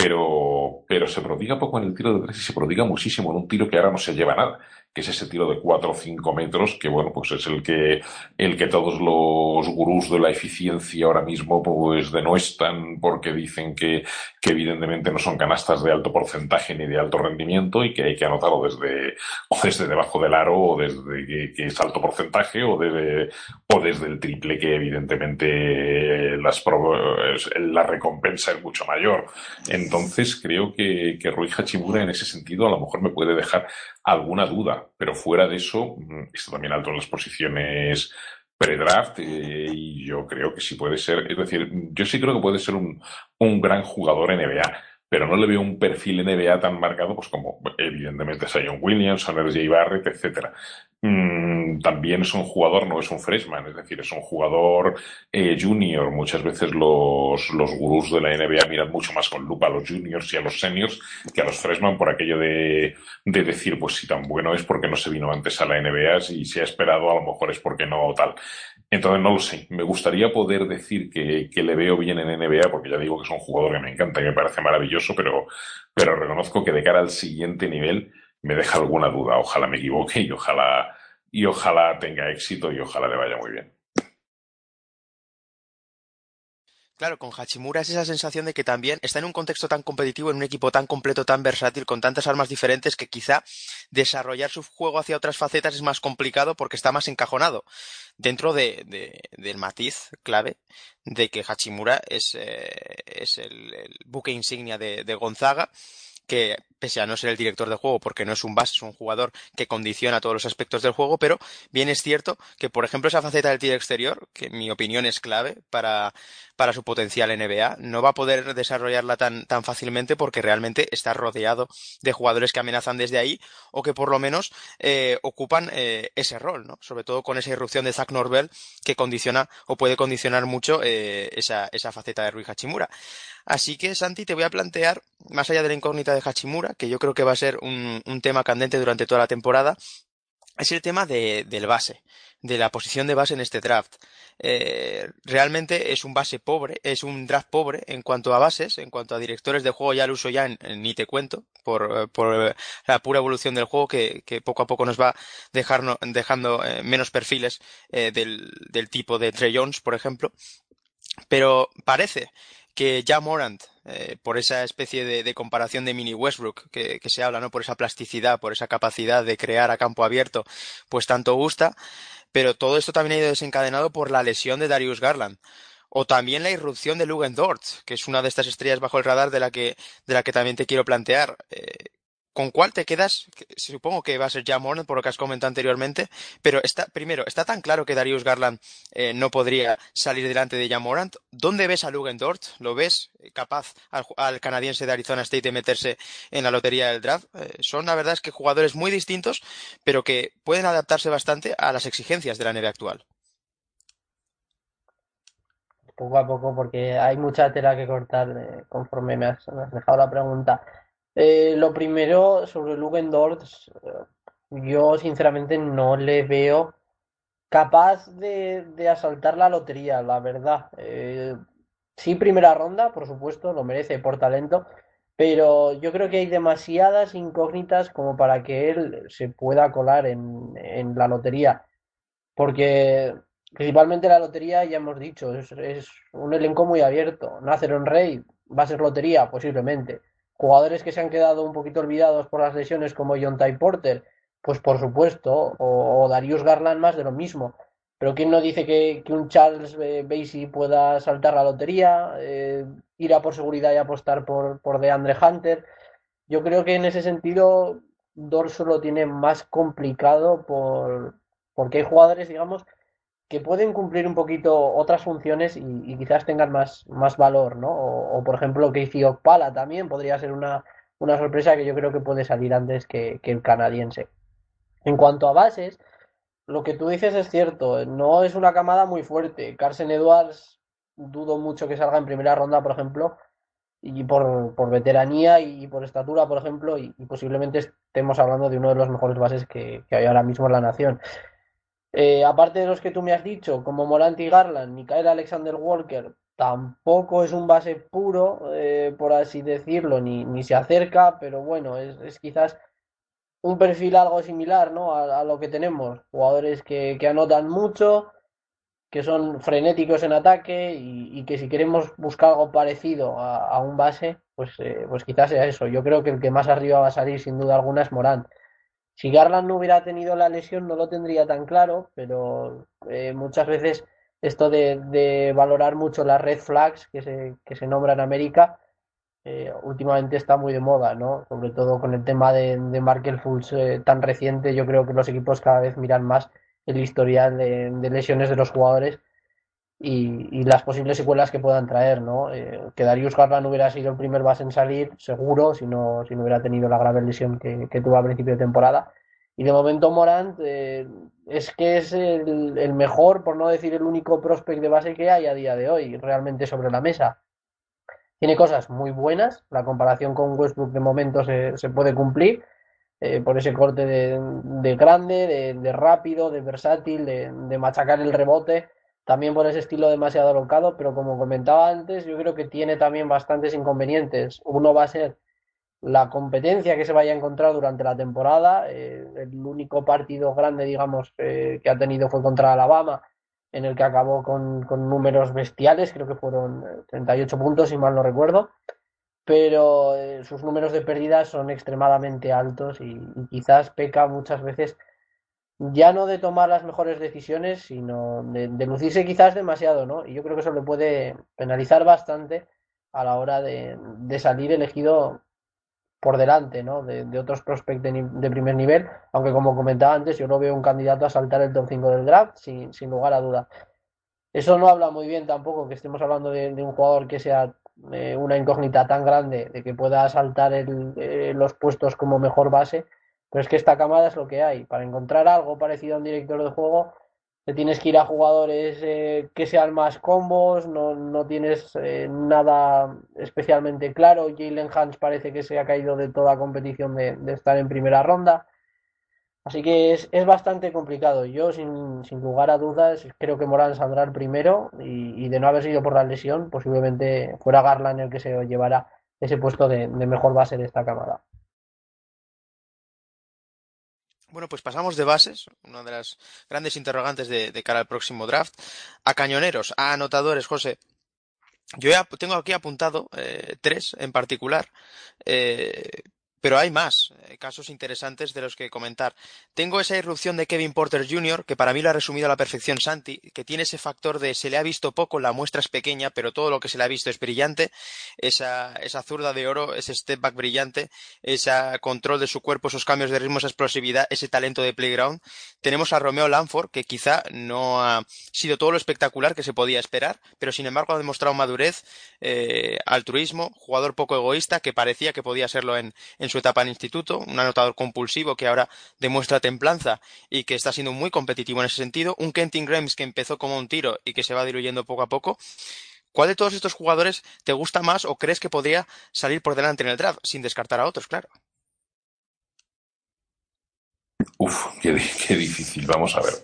pero, pero se prodiga poco en el tiro de tres y se prodiga muchísimo en un tiro que ahora no se lleva nada que es ese tiro de 4 o 5 metros, que bueno, pues es el que, el que todos los gurús de la eficiencia ahora mismo pues denuestan porque dicen que, que evidentemente no son canastas de alto porcentaje ni de alto rendimiento y que hay que anotarlo desde, o desde debajo del aro o desde que, es alto porcentaje o desde, o desde el triple que evidentemente las, la recompensa es mucho mayor. Entonces creo que, que Rui Hachimura en ese sentido a lo mejor me puede dejar alguna duda, pero fuera de eso, mm, está también alto en las posiciones pre-draft eh, y yo creo que sí puede ser, es decir, yo sí creo que puede ser un, un gran jugador NBA pero no le veo un perfil NBA tan marcado pues como evidentemente Sion Williams, R.J. Barrett, etcétera. Mm, también es un jugador, no es un freshman, es decir, es un jugador eh, junior. Muchas veces los, los gurús de la NBA miran mucho más con lupa a los juniors y a los seniors que a los freshman por aquello de, de decir, pues si tan bueno es porque no se vino antes a la NBA, si se ha esperado a lo mejor es porque no tal. Entonces no lo sé. Me gustaría poder decir que, que, le veo bien en NBA, porque ya digo que es un jugador que me encanta y me parece maravilloso, pero, pero reconozco que de cara al siguiente nivel me deja alguna duda. Ojalá me equivoque y ojalá, y ojalá tenga éxito y ojalá le vaya muy bien. Claro, con Hachimura es esa sensación de que también está en un contexto tan competitivo, en un equipo tan completo, tan versátil, con tantas armas diferentes, que quizá desarrollar su juego hacia otras facetas es más complicado porque está más encajonado dentro de, del matiz clave de que Hachimura es, eh, el, buque insignia de, de Gonzaga que pese a no ser el director de juego, porque no es un base, es un jugador que condiciona todos los aspectos del juego, pero bien es cierto que, por ejemplo, esa faceta del tiro exterior, que en mi opinión es clave para, para su potencial NBA, no va a poder desarrollarla tan, tan fácilmente porque realmente está rodeado de jugadores que amenazan desde ahí o que por lo menos eh, ocupan eh, ese rol, ¿no? Sobre todo con esa irrupción de Zach Norvell que condiciona o puede condicionar mucho eh, esa, esa faceta de Rui Hachimura. Así que, Santi, te voy a plantear, más allá de la incógnita de Hachimura, que yo creo que va a ser un, tema candente durante toda la temporada, es el tema de, del base, de la posición de base en este draft. Eh, realmente es un base pobre, es un draft pobre en cuanto a bases, en cuanto a directores de juego ya lo uso ya ni te cuento, por, por, la pura evolución del juego que, que, poco a poco nos va dejando eh, menos perfiles eh, del, del tipo de Trey Jones, por ejemplo. Pero parece que ya Morant, eh, por esa especie de, comparación de mini Westbrook que, se habla, ¿no? Por esa plasticidad, por esa capacidad de crear a campo abierto, pues tanto gusta, pero todo esto también ha ido desencadenado por la lesión de Darius Garland. O también la irrupción de Lugan Dort, que es una de estas estrellas bajo el radar de la que, de la que también te quiero plantear. Eh, ¿Con cuál te quedas? Supongo que va a ser ya Morant, por lo que has comentado anteriormente, pero está, primero, ¿está tan claro que Darius Garland eh, no podría salir delante de Jamorant? ¿Dónde ves a Lugendort? ¿Lo ves capaz al, canadiense de Arizona State de meterse en la lotería del draft? Eh, son, la verdad, es que jugadores muy distintos, pero que pueden adaptarse bastante a las exigencias de la NBA actual. Poco a poco, porque hay mucha tela que cortar eh, conforme me has dejado la pregunta. Eh, lo primero, sobre Lugendorf, yo sinceramente no le veo capaz de, asaltar la lotería, la verdad. Eh, sí, primera ronda, por supuesto, lo merece por talento, pero yo creo que hay demasiadas incógnitas como para que él se pueda colar en, en la lotería. Porque principalmente la lotería, ya hemos dicho, es, es un elenco muy abierto. Nacer en Rey va a ser lotería, posiblemente. Jugadores que se han quedado un poquito olvidados por las lesiones como John Ty Porter, pues por supuesto, o, Darius Garland más de lo mismo. Pero ¿quién no dice que, un Charles Basie pueda saltar la lotería, eh, ir a por seguridad y apostar por, por DeAndre Hunter? Yo creo que en ese sentido Dorso lo tiene más complicado por, porque hay jugadores, digamos, que pueden cumplir un poquito otras funciones y, quizás tengan más, más valor, ¿no? O, por ejemplo, Casey Okpala también podría ser una, una sorpresa que yo creo que puede salir antes que, el canadiense. En cuanto a bases, lo que tú dices es cierto, no es una camada muy fuerte. Carson Edwards dudo mucho que salga en primera ronda, por ejemplo, y por, por veteranía y por estatura, por ejemplo, y, posiblemente estemos hablando de uno de los mejores bases que, que hay ahora mismo en la nación. Eh, aparte de los que tú me has dicho, como Morant y Garland, Mikael Alexander Walker, tampoco es un base puro, eh, por así decirlo, ni, ni se acerca, pero bueno, es, es quizás un perfil algo similar, ¿no? A, lo que tenemos. Jugadores que, que anotan mucho, que son frenéticos en ataque y, que si queremos buscar algo parecido a, a un base, pues, eh, pues quizás sea eso. Yo creo que el que más arriba va a salir sin duda alguna es Morán. Si Garland no hubiera tenido la lesión no lo tendría tan claro, pero eh, muchas veces esto de, valorar mucho las red flags que se, que se nombra en América, eh, últimamente está muy de moda, ¿no? Sobre todo con el tema de, de Markel Fultz eh, tan reciente, yo creo que los equipos cada vez miran más el historial de lesiones de los jugadores y, y, las posibles secuelas que puedan traer, ¿no? Eh, que Darius Garland hubiera sido el primer base en salir, seguro, si no, si no hubiera tenido la grave lesión que, tuvo a principio de temporada. Y de momento Morant eh, es que es el, mejor, por no decir el único prospect de base que hay a día de hoy, realmente sobre la mesa. Tiene cosas muy buenas, la comparación con Westbrook de momento se, se puede cumplir, eh, por ese corte de, de grande, de, rápido, de versátil, de, machacar el rebote, también por ese estilo demasiado alocado, pero como comentaba antes, yo creo que tiene también bastantes inconvenientes. Uno va a ser la competencia que se vaya a encontrar durante la temporada. Eh, el único partido grande, digamos, eh, que ha tenido fue contra Alabama, en el que acabó con, con, números bestiales, creo que fueron 38 puntos, si mal no recuerdo. Pero eh, sus números de pérdidas son extremadamente altos y, y, quizás peca muchas veces ya no de tomar las mejores decisiones, sino de, lucirse quizás demasiado, ¿no? Y yo creo que eso le puede penalizar bastante a la hora de, de salir elegido por delante ¿no? de, otros prospects de, primer nivel, aunque como comentaba antes, yo no veo un candidato a saltar el top 5 del draft, sin, sin lugar a duda. Eso no habla muy bien tampoco que estemos hablando de, de un jugador que sea eh, una incógnita tan grande, de que pueda saltar el, eh, los puestos como mejor base, pero es que esta camada es lo que hay. Para encontrar algo parecido a un director de juego, te tienes que ir a jugadores eh, que sean más combos, no, no tienes eh, nada especialmente claro. Jalen Hans parece que se ha caído de toda competición de, estar en primera ronda. Así que es, es bastante complicado. Yo, sin, sin, lugar a dudas, creo que Morán saldrá el primero y, de no haber sido por la lesión, posiblemente fuera Garland el que se llevará ese puesto de, de mejor base de esta cámara. Bueno, pues pasamos de bases, una de las grandes interrogantes de, cara al próximo draft, a cañoneros, a anotadores, José. Yo tengo aquí apuntado eh, tres en particular, eh, pero hay más eh, casos interesantes de los que comentar. Tengo esa irrupción de Kevin Porter Jr., que para mí lo ha resumido a la perfección Santi, que tiene ese factor de se le ha visto poco, la muestra es pequeña, pero todo lo que se le ha visto es brillante. Esa, esa zurda de oro, ese step back brillante, ese control de su cuerpo, esos cambios de ritmo, esa explosividad, ese talento de playground. Tenemos a Romeo Lanford, que quizá no ha sido todo lo espectacular que se podía esperar, pero sin embargo ha demostrado madurez, eh, altruismo, jugador poco egoísta, que parecía que podía serlo en, en su etapa en instituto, un anotador compulsivo que ahora demuestra templanza y que está siendo muy competitivo en ese sentido, un Kentin Grimes que empezó como un tiro y que se va diluyendo poco a poco. ¿Cuál de todos estos jugadores te gusta más o crees que podría salir por delante en el draft, sin descartar a otros, claro? Uf, qué, difícil. Vamos a ver.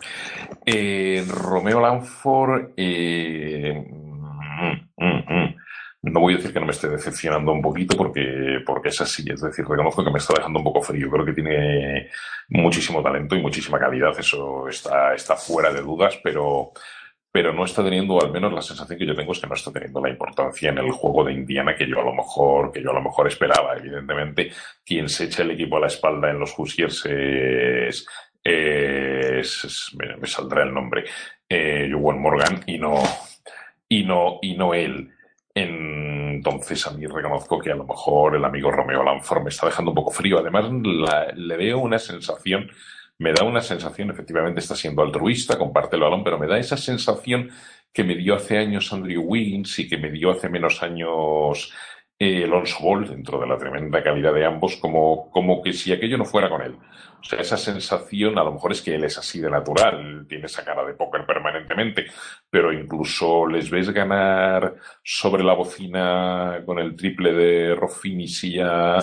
Eh, Romeo Lanford. Eh, mm, mm, mm. No voy a decir que no me esté decepcionando un poquito porque, porque es así, es decir, reconozco que me está dejando un poco frío. Creo que tiene muchísimo talento y muchísima calidad, eso está, está fuera de dudas, pero, pero no está teniendo, al menos la sensación que yo tengo es que no está teniendo la importancia en el juego de Indiana que yo a lo mejor, que yo a lo mejor esperaba. Evidentemente, quien se echa el equipo a la espalda en los Hoosiers es, me, saldrá el nombre, eh, Juwan Morgan y no, y no, y no él. Entonces a mí reconozco que a lo mejor el amigo Romeo Lanford me está dejando un poco frío. Además le veo una sensación, me da una sensación, efectivamente está siendo altruista, comparte el balón, pero me da esa sensación que me dio hace años Andrew Wiggins y que me dio hace menos años eh, Alonso Ball, dentro de la tremenda calidad de ambos, como, como que si aquello no fuera con él. O sea, esa sensación, a lo mejor es que él es así de natural, tiene esa cara de póker permanentemente, pero incluso les ves ganar sobre la bocina con el triple de Roffini Sia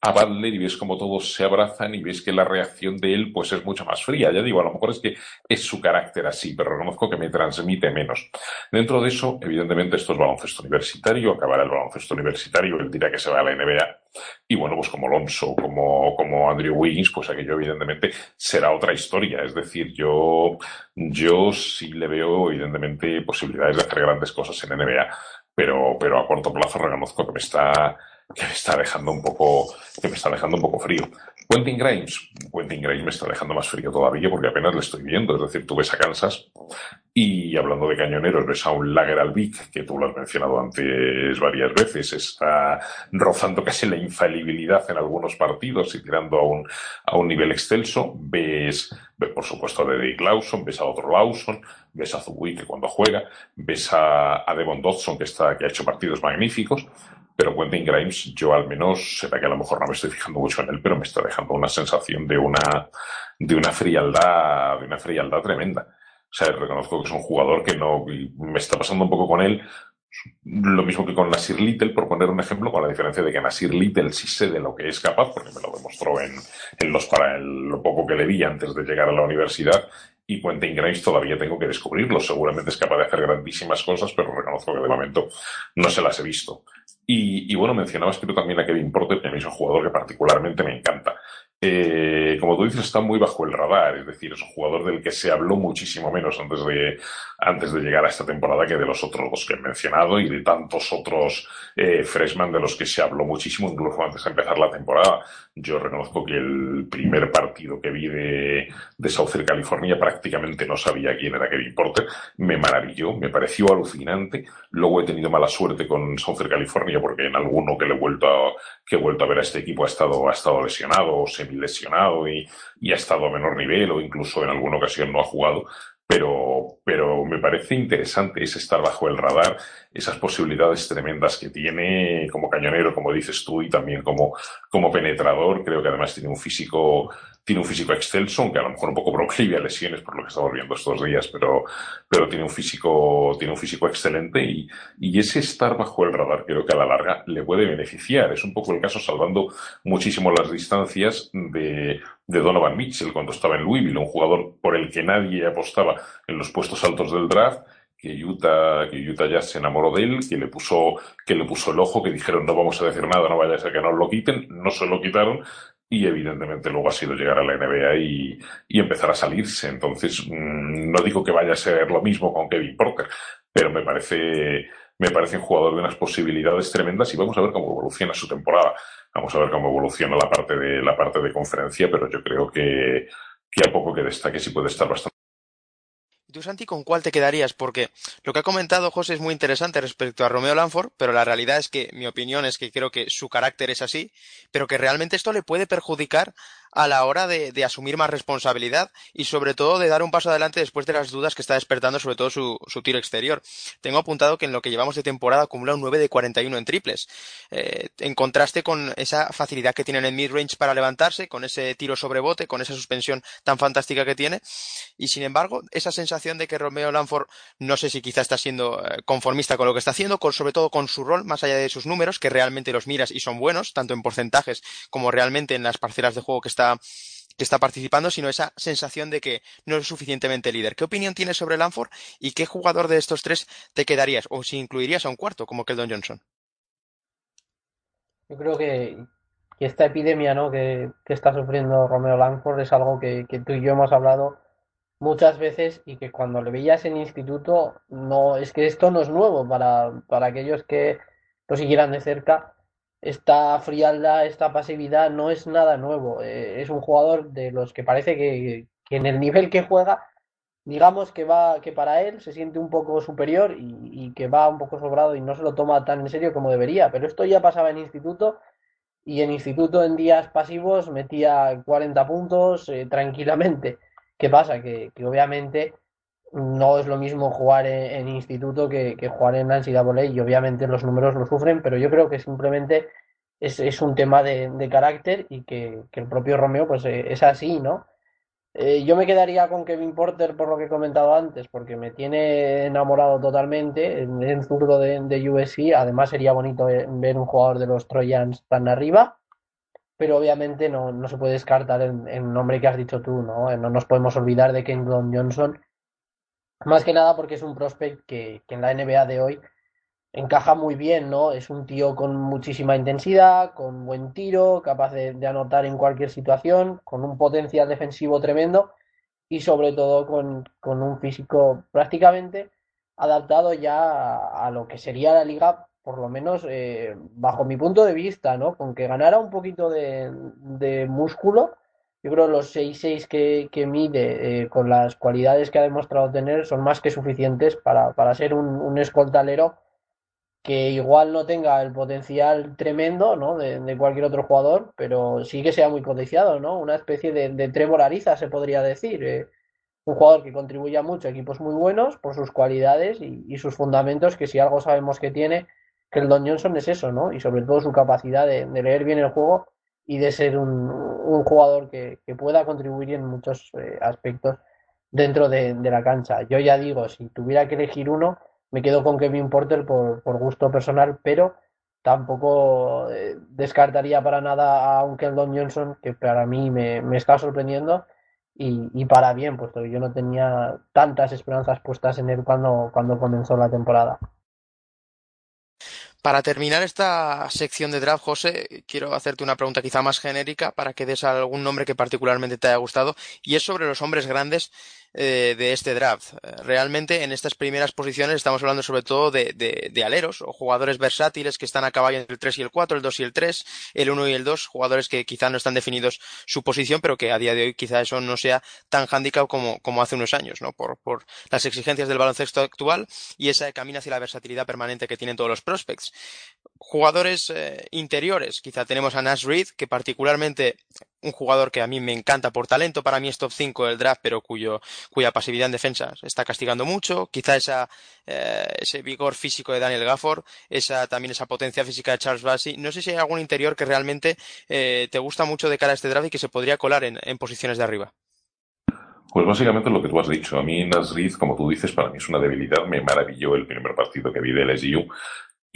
a Butler y ves como todos se abrazan y ves que la reacción de él pues es mucho más fría. Ya digo, a lo mejor es que es su carácter así, pero reconozco que me transmite menos. Dentro de eso, evidentemente, esto es baloncesto universitario, acabará el baloncesto universitario, él dirá que se va a la NBA. Y bueno, pues como Alonso, como, como Andrew Wiggins, pues aquello evidentemente será otra historia. Es decir, yo, yo sí le veo evidentemente posibilidades de hacer grandes cosas en NBA, pero, pero a corto plazo reconozco que me está, que me está dejando un poco, que me está dejando un poco frío. Quentin Grimes, Quentin Grimes me está dejando más frío todavía porque apenas le estoy viendo. Es decir, tú ves a Kansas y hablando de cañoneros, ves a un Lager Albic, que tú lo has mencionado antes varias veces, está rozando casi la infalibilidad en algunos partidos y tirando a un, a un nivel excelso. Ves, ves por supuesto a Derek Lawson, ves a otro Lawson, ves a Zubui que cuando juega, ves a, a Devon Dodson que está, que ha hecho partidos magníficos pero Quentin Grimes, yo al menos, será que a lo mejor no me estoy fijando mucho en él, pero me está dejando una sensación de una, de una frialdad, de una frialdad tremenda. O sea, reconozco que es un jugador que no, me está pasando un poco con él, lo mismo que con Nasir Little, por poner un ejemplo, con la diferencia de que Nasir Little sí sé de lo que es capaz, porque me lo demostró en, en los para lo poco que le vi antes de llegar a la universidad, y Quentin Grimes todavía tengo que descubrirlo. Seguramente es capaz de hacer grandísimas cosas, pero reconozco que de momento no se las he visto. Y, y bueno, mencionabas tú también a Kevin Porter, que a mí es un jugador que particularmente me encanta. Eh, como tú dices, está muy bajo el radar, es decir, es un jugador del que se habló muchísimo menos antes de, antes de llegar a esta temporada que de los otros dos que he mencionado y de tantos otros eh, freshman de los que se habló muchísimo, incluso antes de empezar la temporada. Yo reconozco que el primer partido que vi de, de Southern California prácticamente no sabía quién era Kevin Porter. Me maravilló, me pareció alucinante. Luego he tenido mala suerte con Southern California porque en alguno que le he vuelto a, que he vuelto a ver a este equipo ha estado, ha estado lesionado o semi-lesionado y, y ha estado a menor nivel o incluso en alguna ocasión no ha jugado pero, pero me parece interesante es estar bajo el radar, esas posibilidades tremendas que tiene como cañonero, como dices tú, y también como, como penetrador. Creo que además tiene un físico tiene un físico excelso, aunque a lo mejor un poco proclive a lesiones por lo que estamos viendo estos días, pero, pero tiene un físico, tiene un físico excelente y, y ese estar bajo el radar creo que a la larga le puede beneficiar. Es un poco el caso salvando muchísimo las distancias de, de Donovan Mitchell cuando estaba en Louisville, un jugador por el que nadie apostaba en los puestos altos del draft que Utah, que Utah ya se enamoró de él, que le puso, que le puso el ojo, que dijeron no vamos a decir nada, no vaya a ser que nos lo quiten, no se lo quitaron, y evidentemente luego ha sido llegar a la NBA y, y empezar a salirse. Entonces, mmm, no digo que vaya a ser lo mismo con Kevin Porter, pero me parece, me parece un jugador de unas posibilidades tremendas y vamos a ver cómo evoluciona su temporada. Vamos a ver cómo evoluciona la parte de, la parte de conferencia, pero yo creo que, que a poco que destaque sí puede estar bastante Santi, con cuál te quedarías? Porque lo que ha comentado José es muy interesante respecto a Romeo Lanford, pero la realidad es que mi opinión es que creo que su carácter es así, pero que realmente esto le puede perjudicar a la hora de, asumir más responsabilidad y sobre todo de dar un paso adelante después de las dudas que está despertando sobre todo su, tiro exterior. Tengo apuntado que en lo que llevamos de temporada acumula un 9 de 41 en triples, eh, en contraste con esa facilidad que tiene en mid-range para levantarse, con ese tiro sobre bote, con esa suspensión tan fantástica que tiene y sin embargo esa sensación de que Romeo Lanford no sé si quizá está siendo eh, conformista con lo que está haciendo, con, sobre todo con su rol más allá de sus números que realmente los miras y son buenos, tanto en porcentajes como realmente en las parcelas de juego que está que está participando, sino esa sensación de que no es suficientemente líder. ¿Qué opinión tienes sobre Lanford y qué jugador de estos tres te quedarías o si incluirías a un cuarto como Keldon Johnson? Yo creo que, esta epidemia ¿no? que, está sufriendo Romeo Langford es algo que, que, tú y yo hemos hablado muchas veces y que cuando le veías en instituto, no es que esto no es nuevo para, para aquellos que lo siguieran de cerca esta frialdad, esta pasividad no es nada nuevo. Eh, es un jugador de los que parece que, en el nivel que juega, digamos que va, que para él se siente un poco superior y, y, que va un poco sobrado y no se lo toma tan en serio como debería. Pero esto ya pasaba en instituto y en instituto en días pasivos metía 40 puntos eh, tranquilamente. ¿Qué pasa? Que, que obviamente no es lo mismo jugar en, instituto que, que, jugar en NCAA y obviamente los números lo sufren, pero yo creo que simplemente es, es un tema de, de carácter y que, que, el propio Romeo pues eh, es así, ¿no? Eh, yo me quedaría con Kevin Porter por lo que he comentado antes, porque me tiene enamorado totalmente en, zurdo de, de USC. Además sería bonito ver un jugador de los Trojans tan arriba. pero obviamente no, no se puede descartar el, el, nombre que has dicho tú, ¿no? No nos podemos olvidar de Kendon Johnson, más que nada porque es un prospect que, en la NBA de hoy encaja muy bien, ¿no? Es un tío con muchísima intensidad, con buen tiro, capaz de, anotar en cualquier situación, con un potencial defensivo tremendo y sobre todo con, con un físico prácticamente adaptado ya a, a, lo que sería la liga, por lo menos eh, bajo mi punto de vista, ¿no? Con que ganara un poquito de, de músculo, yo creo los 6-6 que, que, mide eh, con las cualidades que ha demostrado tener son más que suficientes para, para ser un, un escoltalero que igual no tenga el potencial tremendo ¿no? de, de, cualquier otro jugador, pero sí que sea muy potenciado, ¿no? Una especie de, de se podría decir. Eh, un jugador que contribuye mucho a equipos muy buenos por sus cualidades y, sus fundamentos, que si algo sabemos que tiene, que el Don Johnson es eso, ¿no? Y sobre todo su capacidad de leer bien el juego y de ser un, un jugador que, que, pueda contribuir en muchos eh, aspectos dentro de, la cancha. Yo ya digo, si tuviera que elegir uno, me quedo con Kevin Porter por, por gusto personal, pero tampoco eh, descartaría para nada a un Keldon Johnson, que para mí me, me está sorprendiendo y, y, para bien, puesto que yo no tenía tantas esperanzas puestas en él cuando, cuando comenzó la temporada. Para terminar esta sección de draft, José, quiero hacerte una pregunta quizá más genérica para que des algún nombre que particularmente te haya gustado y es sobre los hombres grandes eh, de este draft. Realmente en estas primeras posiciones estamos hablando sobre todo de, de, de, aleros o jugadores versátiles que están a caballo entre el 3 y el 4, el 2 y el 3, el 1 y el 2, jugadores que quizá no están definidos su posición, pero que a día de hoy quizá eso no sea tan handicap como, como hace unos años, ¿no? Por, por las exigencias del baloncesto actual y ese camino hacia la versatilidad permanente que tienen todos los prospects. Jugadores eh, interiores, quizá tenemos a Nash Reed, que particularmente un jugador que a mí me encanta por talento, para mí es top 5 del draft, pero cuyo, cuya pasividad en defensa está castigando mucho. Quizá esa, eh, ese vigor físico de Daniel Gafford, esa, también esa potencia física de Charles Bassey. No sé si hay algún interior que realmente eh, te gusta mucho de cara a este draft y que se podría colar en, en posiciones de arriba. Pues básicamente lo que tú has dicho. A mí Nasrid, como tú dices, para mí es una debilidad. Me maravilló el primer partido que vi de LSU.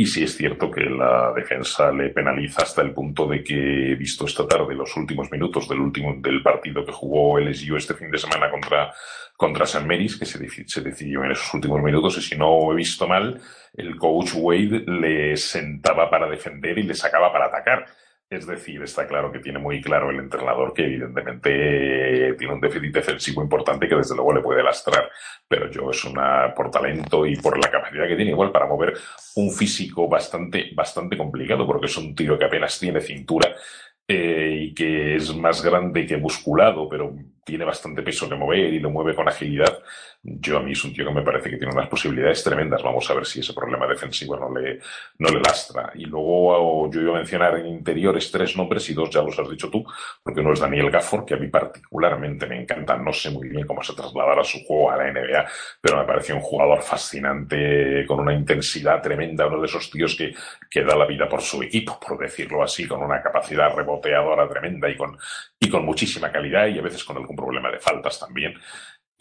Y sí es cierto que la defensa le penaliza hasta el punto de que he visto esta tarde los últimos minutos del último del partido que jugó LSU este fin de semana contra, contra San Mary's, que se, se decidió en esos últimos minutos, y si no he visto mal, el coach Wade le sentaba para defender y le sacaba para atacar. Es decir, está claro que tiene muy claro el entrenador que evidentemente tiene un déficit defensivo importante que desde luego le puede lastrar. Pero yo es una, por talento y por la capacidad que tiene igual para mover un físico bastante, bastante complicado porque es un tiro que apenas tiene cintura eh, y que es más grande que musculado, pero tiene bastante peso que mover y lo mueve con agilidad. Yo a mí es un tío que me parece que tiene unas posibilidades tremendas. Vamos a ver si ese problema defensivo no le, no le lastra. Y luego yo iba a mencionar en interiores tres nombres y dos ya los has dicho tú, porque uno es Daniel Gafford, que a mí particularmente me encanta. No sé muy bien cómo se trasladará su juego a la NBA, pero me parece un jugador fascinante, con una intensidad tremenda, uno de esos tíos que, que da la vida por su equipo, por decirlo así, con una capacidad reboteadora tremenda y con, y con muchísima calidad y a veces con algún problema de faltas también.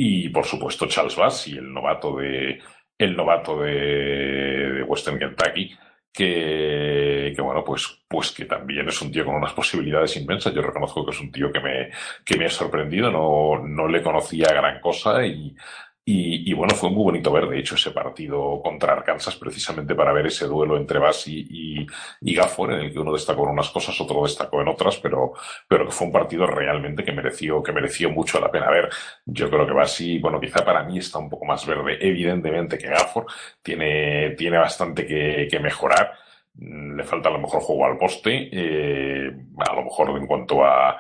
Y por supuesto Charles Bass y el novato de el novato de, de Western Kentucky, que, que, bueno, pues, pues que también es un tío con unas posibilidades inmensas. Yo reconozco que es un tío que me, que me ha sorprendido, no, no le conocía gran cosa y, y, bueno, fue muy bonito ver, de hecho, ese partido contra Arkansas precisamente para ver ese duelo entre Basi y, y, Gafford, en el que uno destacó en unas cosas, otro destacó en otras, pero, pero que fue un partido realmente que mereció, que mereció mucho la pena ver. Yo creo que Basi, bueno, quizá para mí está un poco más verde, evidentemente, que Gafford. Tiene, tiene bastante que, que mejorar le falta a lo mejor juego al poste, eh, a lo mejor en cuanto a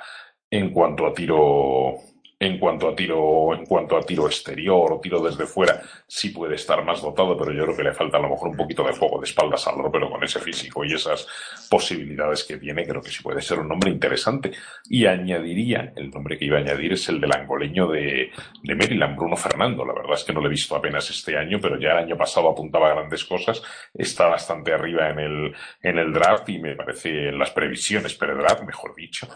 en cuanto a tiro en cuanto a tiro, en cuanto a tiro exterior o tiro desde fuera, sí puede estar más dotado, pero yo creo que le falta a lo mejor un poquito de juego de espaldas al pero con ese físico y esas posibilidades que tiene, creo que sí puede ser un nombre interesante. Y añadiría, el nombre que iba a añadir es el del angoleño de, de Maryland, Bruno Fernando. La verdad es que no lo he visto apenas este año, pero ya el año pasado apuntaba grandes cosas. Está bastante arriba en el, en el draft y me parece, en las previsiones pre-draft, mejor dicho,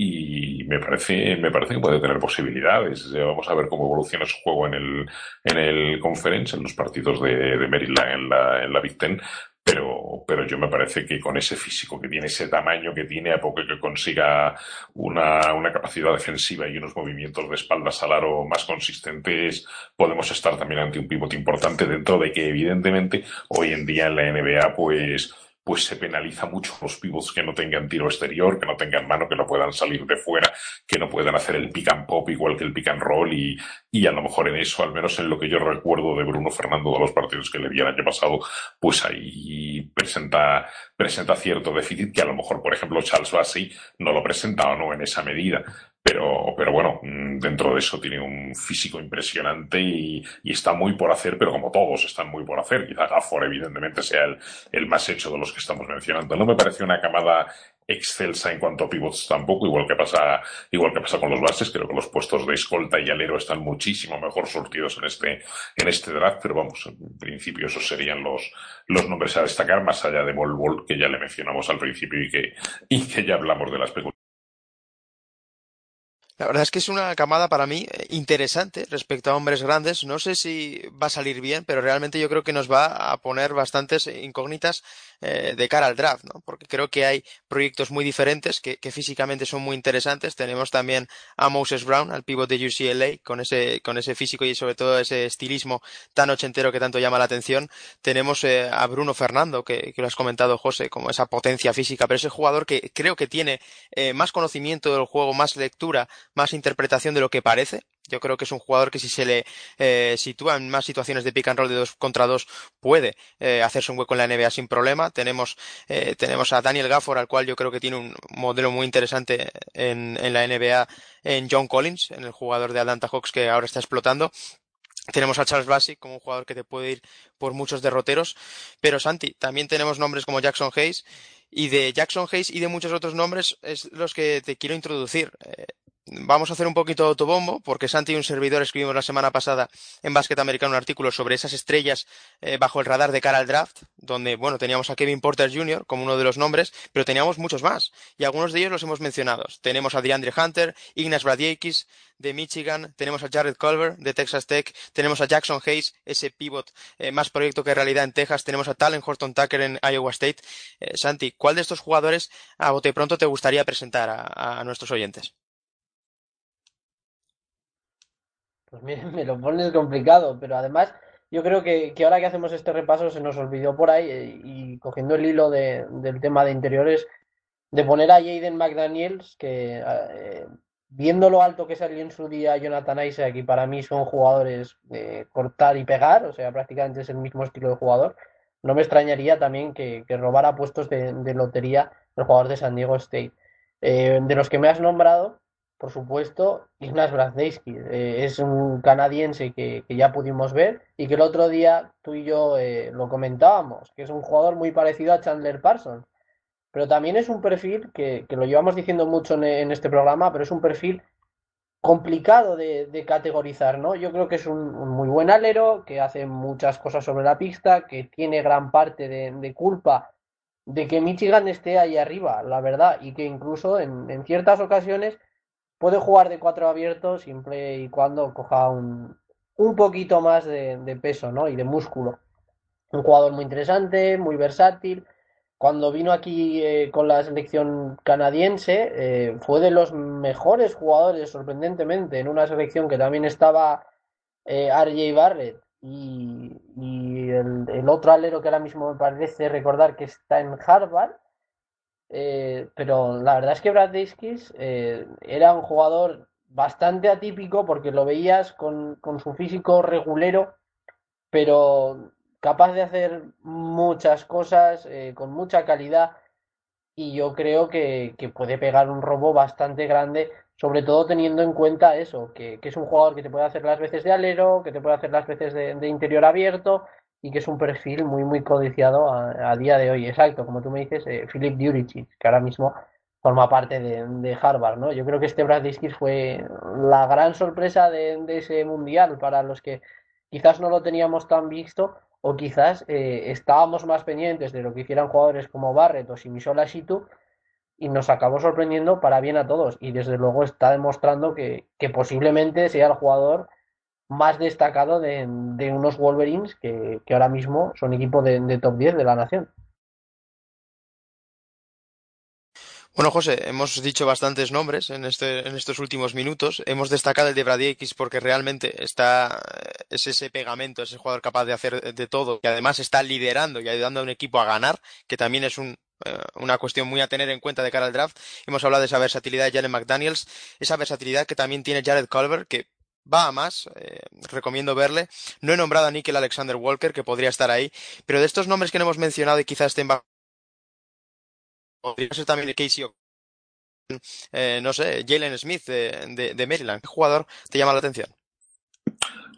y me parece, me parece que puede tener posibilidades. Vamos a ver cómo evoluciona su juego en el, en el conference, en los partidos de, de Maryland en la, en la Big Ten, pero, pero yo me parece que con ese físico que tiene, ese tamaño que tiene, a poco que consiga una, una capacidad defensiva y unos movimientos de espaldas al aro más consistentes, podemos estar también ante un pivote importante dentro de que evidentemente hoy en día en la NBA pues pues se penaliza mucho los pivots que no tengan tiro exterior, que no tengan mano, que no puedan salir de fuera, que no puedan hacer el pick and pop igual que el pick and roll y, y a lo mejor en eso, al menos en lo que yo recuerdo de Bruno Fernando de los partidos que le vi el año pasado, pues ahí presenta, presenta cierto déficit que a lo mejor, por ejemplo, Charles Bassey no lo presenta o no en esa medida. Pero, pero bueno, mm, dentro de eso tiene un físico impresionante y, y, está muy por hacer, pero como todos están muy por hacer. Quizá Gafford, evidentemente, sea el, el más hecho de los que estamos mencionando. No me parece una camada excelsa en cuanto a pivots tampoco, igual que pasa, igual que pasa con los bases, creo que los puestos de escolta y alero están muchísimo mejor surtidos en este, en este draft, pero vamos, en principio esos serían los, los nombres a destacar, más allá de Bol Bol, que ya le mencionamos al principio y que, y que ya hablamos de la especulación la verdad es que es una camada para mí eh, interesante respecto a hombres grandes. No sé si va a salir bien, pero realmente yo creo que nos va a poner bastantes incógnitas eh, de cara al draft, ¿no? Porque creo que hay proyectos muy diferentes que, que, físicamente son muy interesantes. Tenemos también a Moses Brown, al pivot de UCLA, con ese, con ese físico y sobre todo ese estilismo tan ochentero que tanto llama la atención. Tenemos eh, a Bruno Fernando, que, que, lo has comentado, José, como esa potencia física, pero ese jugador que creo que tiene eh, más conocimiento del juego, más lectura, más interpretación de lo que parece. Yo creo que es un jugador que si se le eh, sitúa en más situaciones de pick and roll de dos contra dos puede eh, hacerse un hueco en la NBA sin problema. Tenemos, eh, tenemos a Daniel Gafford, al cual yo creo que tiene un modelo muy interesante en, en la NBA, en John Collins, en el jugador de Atlanta Hawks que ahora está explotando. Tenemos a Charles Bassey como un jugador que te puede ir por muchos derroteros. Pero Santi, también tenemos nombres como Jackson Hayes. Y de Jackson Hayes y de muchos otros nombres es los que te quiero introducir. Eh, vamos a hacer un poquito de autobombo, porque Santi y un servidor escribimos la semana pasada en Básquet Americano un artículo sobre esas estrellas eh, bajo el radar de cara al draft, donde, bueno, teníamos a Kevin Porter Jr. como uno de los nombres, pero teníamos muchos más, y algunos de ellos los hemos mencionado. Tenemos a DeAndre Hunter, Ignas Bradiakis de Michigan, tenemos a Jared Culver de Texas Tech, tenemos a Jackson Hayes, ese pivot eh, más proyecto que realidad en Texas, tenemos a Talent Horton Tucker en Iowa State. Eh, Santi, ¿cuál de estos jugadores a bote pronto te gustaría presentar a nuestros oyentes? Pues miren, me lo pones complicado, pero además yo creo que, que, ahora que hacemos este repaso se nos olvidó por ahí eh, y cogiendo el hilo de, del tema de interiores, de poner a Jaden McDaniels, que eh, viendo lo alto que salió en su día Jonathan Isaac y para mí son jugadores de cortar y pegar, o sea, prácticamente es el mismo estilo de jugador, no me extrañaría también que, que robara puestos de, de, lotería el jugador de San Diego State. Eh, de los que me has nombrado, por supuesto, Ignas Brazdeski. Eh, es un canadiense que, que, ya pudimos ver y que el otro día tú y yo eh, lo comentábamos, que es un jugador muy parecido a Chandler Parsons. Pero también es un perfil que, que lo llevamos diciendo mucho en, en, este programa, pero es un perfil complicado de, categorizar, ¿no? Yo creo que es un, un, muy buen alero, que hace muchas cosas sobre la pista, que tiene gran parte de, de culpa de que Michigan esté ahí arriba, la verdad, y que incluso en, en ciertas ocasiones puede jugar de cuatro abiertos siempre y cuando coja un, un poquito más de, peso ¿no? y de músculo. Un jugador muy interesante, muy versátil. Cuando vino aquí eh, con la selección canadiense, eh, fue de los mejores jugadores, sorprendentemente, en una selección que también estaba eh, RJ Barrett y, y el, otro alero que ahora mismo me parece recordar que está en Harvard. Eh, pero la verdad es que Brad Daiskis eh, era un jugador bastante atípico porque lo veías con, con, su físico regulero, pero capaz de hacer muchas cosas eh, con mucha calidad. Y yo creo que, que, puede pegar un robo bastante grande, sobre todo teniendo en cuenta eso, que, que, es un jugador que te puede hacer las veces de alero, que te puede hacer las veces de, de interior abierto y que es un perfil muy, muy codiciado a, día de hoy. Exacto, como tú me dices, eh, Philip Djuricic, que ahora mismo forma parte de, Harvard, ¿no? Yo creo que este Bradiskis fue la gran sorpresa de, ese mundial para los que quizás no lo teníamos tan visto o quizás eh, estábamos más pendientes de lo que hicieran jugadores como Barrett o Simisola Shitu y nos acabó sorprendiendo para bien a todos y desde luego está demostrando que posiblemente sea el jugador más destacado de, unos Wolverines que, ahora mismo son equipo de, top 10 de la nación. Bueno, José, hemos dicho bastantes nombres en, este, en estos últimos minutos. Hemos destacado el de Brady X porque realmente está, es ese pegamento, ese jugador capaz de hacer de todo y además está liderando y ayudando a un equipo a ganar, que también es un, eh, una cuestión muy a tener en cuenta de cara al draft. Hemos hablado de esa versatilidad de Jalen McDaniels, esa versatilidad que también tiene Jared Culver, que va a más, eh, recomiendo verle. No he nombrado a Nickel Alexander Walker, que podría estar ahí, pero de estos nombres que no hemos mencionado y quizás estén podría ser también Casey eh, no sé, Jalen Smith de, de, Maryland. ¿Qué jugador te llama la atención?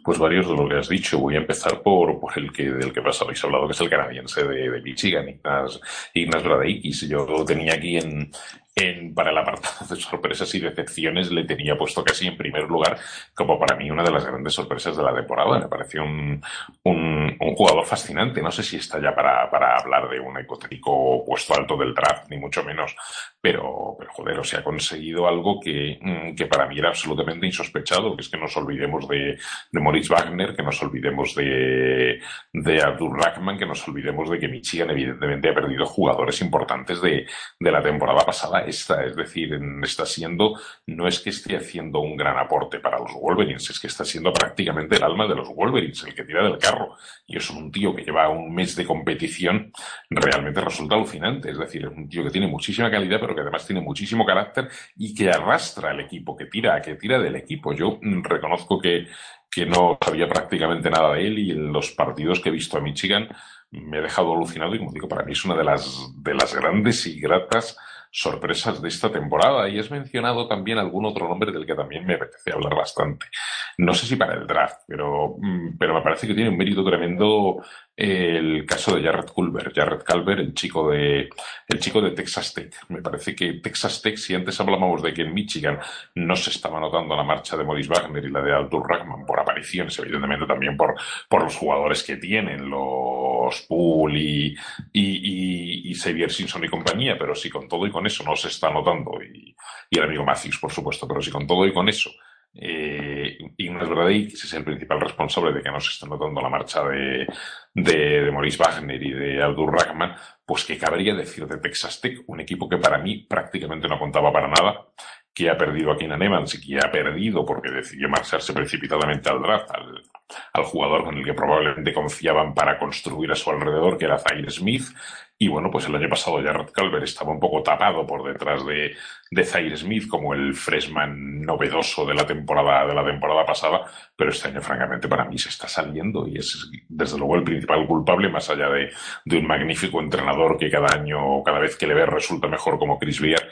Pues varios de lo que has dicho. Voy a empezar por, por el que del que más habéis hablado, que es el canadiense de, de Michigan, Ignas, Ignas Bradeikis. Yo lo tenía aquí en, en, para el apartado de sorpresas y decepciones le tenía puesto casi en primer lugar como para mí una de las grandes sorpresas de la temporada. Me pareció un, un, jugador fascinante. No sé si está ya para, hablar de un hipotético puesto alto del draft, ni mucho menos. Pero, pero joder, o sea, ha conseguido algo que, mm, para mí era absolutamente insospechado, que es que nos olvidemos de, de Moritz Wagner, que nos olvidemos de, de Abdul Rahman, que nos olvidemos de que Michigan evidentemente ha perdido jugadores importantes de la temporada pasada esta, es decir, está siendo, no es que esté haciendo un gran aporte para los Wolverines, es que está siendo prácticamente el alma de los Wolverines, el que tira del carro. Y es un tío que lleva un mes de competición, realmente resulta alucinante. Es decir, es un tío que tiene muchísima calidad, pero que además tiene muchísimo carácter y que arrastra al equipo, que tira, que tira del equipo. Yo reconozco que, que no sabía prácticamente nada de él y en los partidos que he visto a Michigan me ha dejado alucinado y como digo, para mí es una de las, de las grandes y gratas sorpresas de esta temporada. Y has mencionado también algún otro nombre del que también me apetece hablar bastante. No sé si para el draft, pero, mm, pero me parece que tiene un mérito tremendo el caso de Jared Culver. Jared Culver, el chico de, el chico de Texas Tech. Me parece que Texas Tech, si antes hablábamos de que en Michigan no se estaba notando la marcha de Maurice Wagner y la de Arthur Rackman por apariciones, evidentemente también por, por los jugadores que tienen, los Poole y, y, Xavier Simpson y compañía, pero si con todo y con eso no se está notando, y, el amigo Matthews, por supuesto, pero si con todo y con eso eh, Ignas que es el principal responsable de que no se esté notando la marcha de, de, Maurice Wagner y de Abdur Rahman, pues que cabría decir de Texas Tech, un equipo que para mí prácticamente no contaba para nada, que ha perdido a Keenan Evans y que ha perdido porque decidió marcharse precipitadamente al draft, al, al jugador con el que probablemente confiaban para construir a su alrededor, que era Zaire Smith, y bueno, pues el año pasado Jared Calver estaba un poco tapado por detrás de, de Zaire Smith como el freshman novedoso de la temporada, de la temporada pasada, pero este año francamente para mí se está saliendo y es desde luego el principal culpable, más allá de, de un magnífico entrenador que cada año, cada vez que le ve resulta mejor como Chris Beer,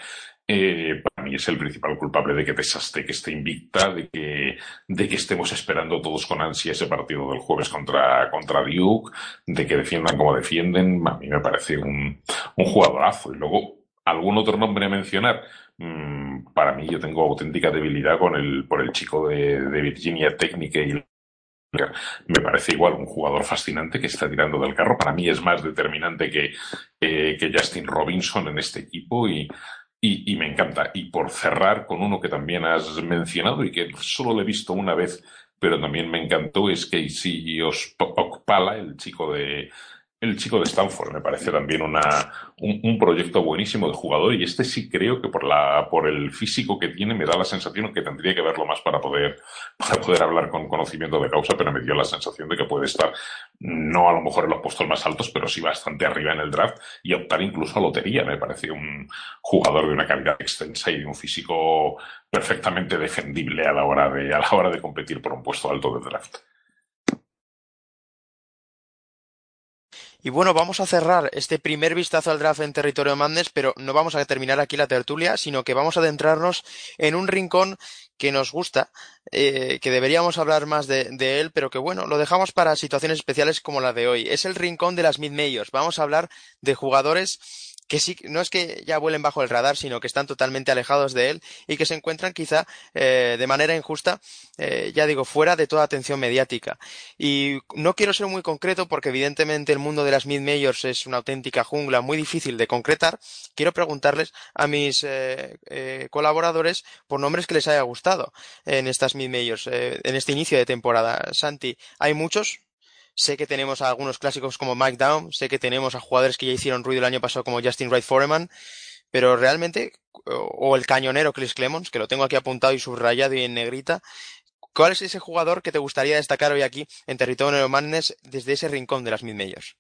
eh, para mí es el principal culpable de que Texas Tech esté invicta, de que, de que estemos esperando todos con ansia ese partido del jueves contra, contra Duke, de que defiendan como defienden. A mí me parece un, un jugadorazo. Y luego, algún otro nombre a mencionar. Mm, para mí, yo tengo auténtica debilidad con el, por el chico de, de Virginia Técnica y me parece igual un jugador fascinante que está tirando del carro. Para mí es más determinante que, eh, que Justin Robinson en este equipo y y, me encanta. Y por cerrar con uno que también has mencionado y que solo le he visto una vez, pero también me encantó, es Casey Okpala, el chico de, el chico de Stanford me parece también una, un, proyecto buenísimo de jugador y este sí creo que por la por el físico que tiene me da la sensación que tendría que verlo más para poder para poder hablar con conocimiento de causa pero me dio la sensación de que puede estar no a lo mejor en los puestos más altos pero sí bastante arriba en el draft y optar incluso a lotería. Me parece un jugador de una calidad extensa y de un físico perfectamente defendible a la hora de a la hora de competir por un puesto alto de draft Y bueno, vamos a cerrar este primer vistazo al draft en territorio Madness, pero no vamos a terminar aquí la tertulia, sino que vamos a adentrarnos en un rincón que nos gusta, eh, que deberíamos hablar más de, de, él, pero que bueno, lo dejamos para situaciones especiales como la de hoy. Es el rincón de las mid-majors. Vamos a hablar de jugadores que sí, no es que ya vuelen bajo el radar, sino que están totalmente alejados de él y que se encuentran quizá eh, de manera injusta, eh, ya digo, fuera de toda atención mediática. Y no quiero ser muy concreto porque evidentemente el mundo de las mid-majors es una auténtica jungla muy difícil de concretar. Quiero preguntarles a mis eh, colaboradores por nombres que les haya gustado en estas mid-majors, en este inicio de temporada. Santi, ¿hay muchos? Sé que tenemos a algunos clásicos como Mike Down, sé que tenemos a jugadores que ya hicieron ruido el año pasado como Justin Wright Foreman, pero realmente, o el cañonero Chris Clemons, que lo tengo aquí apuntado y subrayado y en negrita, ¿cuál es ese jugador que te gustaría destacar hoy aquí en territorio Madness desde ese rincón de las mid-majors?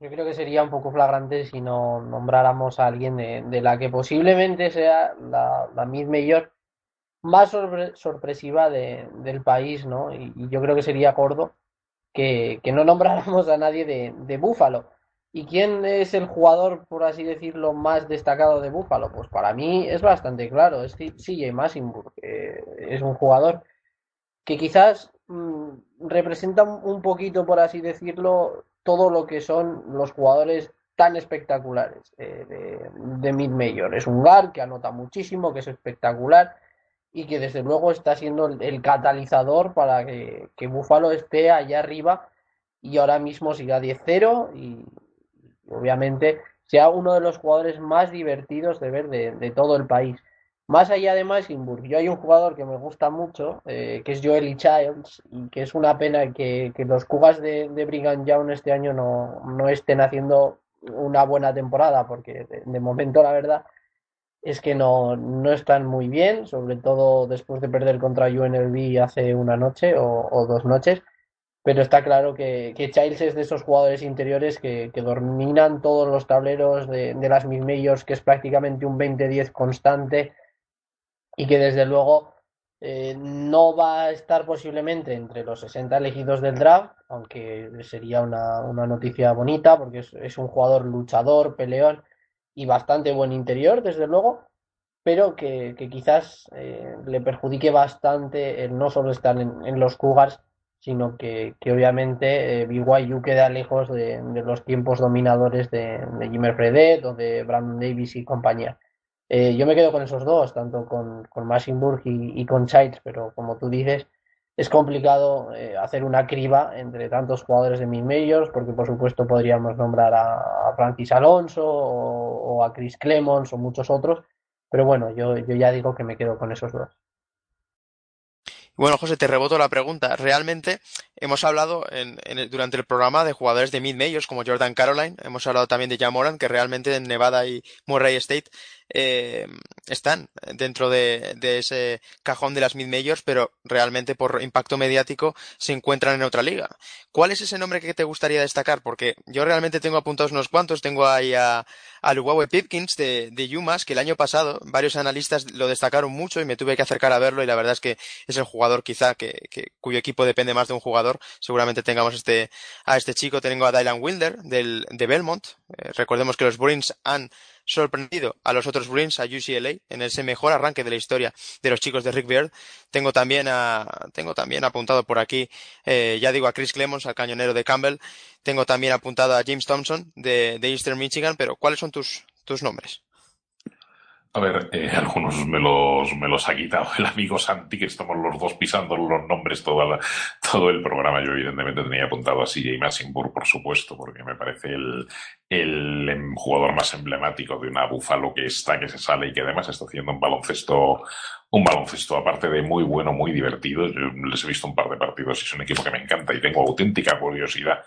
Yo creo que sería un poco flagrante si no nombráramos a alguien de, la que posiblemente sea la, la mid-major más sorpresiva del país, ¿no? Y, yo creo que sería gordo que, no nombráramos a nadie de, de Búfalo. ¿Y quién es el jugador, por así decirlo, más destacado de Búfalo? Pues para mí es bastante claro, es CJ Massinburg. es un jugador que quizás mm, representa un poquito, por así decirlo, todo lo que son los jugadores tan espectaculares eh, de, de mid-major. Es un GAR que anota muchísimo, que es espectacular y que desde luego está siendo el, catalizador para que, que Buffalo esté allá arriba y ahora mismo siga 10-0 y, obviamente sea uno de los jugadores más divertidos de ver de, todo el país. Más allá de Massinburg, yo hay un jugador que me gusta mucho, eh, que es Joely Childs, y que es una pena que, los Cugas de, de Brigham Young este año no, no, estén haciendo una buena temporada, porque de momento la verdad es que no, no están muy bien, sobre todo después de perder contra UNLV hace una noche o, dos noches. Pero está claro que, que, Childs es de esos jugadores interiores que, que dominan todos los tableros de, las mid que es prácticamente un 20-10 constante y que desde luego eh, no va a estar posiblemente entre los 60 elegidos del draft, aunque sería una, una noticia bonita porque es, un jugador luchador, peleón y bastante buen interior, desde luego, pero que, quizás eh, le perjudique bastante el no solo estar en, los Cougars, sino que, obviamente eh, BYU queda lejos de, los tiempos dominadores de, de Jimmy Fredet o de Brandon Davis y compañía. Eh, yo me quedo con esos dos, tanto con, con y, y, con Childs, pero como tú dices, es complicado eh, hacer una criba entre tantos jugadores de mid majors, porque por supuesto podríamos nombrar a, Francis Alonso o, a Chris Clemons o muchos otros, pero bueno, yo, yo ya digo que me quedo con esos dos. Bueno, José, te reboto la pregunta. Realmente hemos hablado durante el programa de jugadores de mid-majors como Jordan Caroline, hemos hablado también de Jamoran, que realmente en Nevada y Murray State eh, están dentro de, ese cajón de las mid-majors, pero realmente por impacto mediático se encuentran en otra liga. ¿Cuál es ese nombre que te gustaría destacar? Porque yo realmente tengo apuntados unos cuantos. Tengo ahí a, a Pipkins de, de Yumas, que el año pasado varios analistas lo destacaron mucho y me tuve que acercar a verlo y la verdad es que es el jugador quizá que, cuyo equipo depende más de un jugador. Seguramente tengamos este, a este chico. Tengo a Dylan Wilder del, de Belmont. Eh, recordemos que los Bruins han sorprendido a los otros Bruins, a UCLA, en ese mejor arranque de la historia de los chicos de Rick Beard. Tengo también a, tengo también apuntado por aquí, eh, ya digo a Chris Clemons, al cañonero de Campbell. Tengo también apuntado a James Thompson de, de Eastern Michigan, pero ¿cuáles son tus, tus nombres? A ver, eh, algunos me los, me los ha quitado el amigo Santi, que estamos los dos pisando los nombres todo, todo el programa. Yo evidentemente tenía apuntado a CJ Massinburg, por supuesto, porque me parece el, el em, jugador más emblemático de una búfalo que está, que se sale y que además está haciendo un baloncesto, un baloncesto aparte de muy bueno, muy divertido. Yo les he visto un par de partidos y es un equipo que me encanta y tengo auténtica curiosidad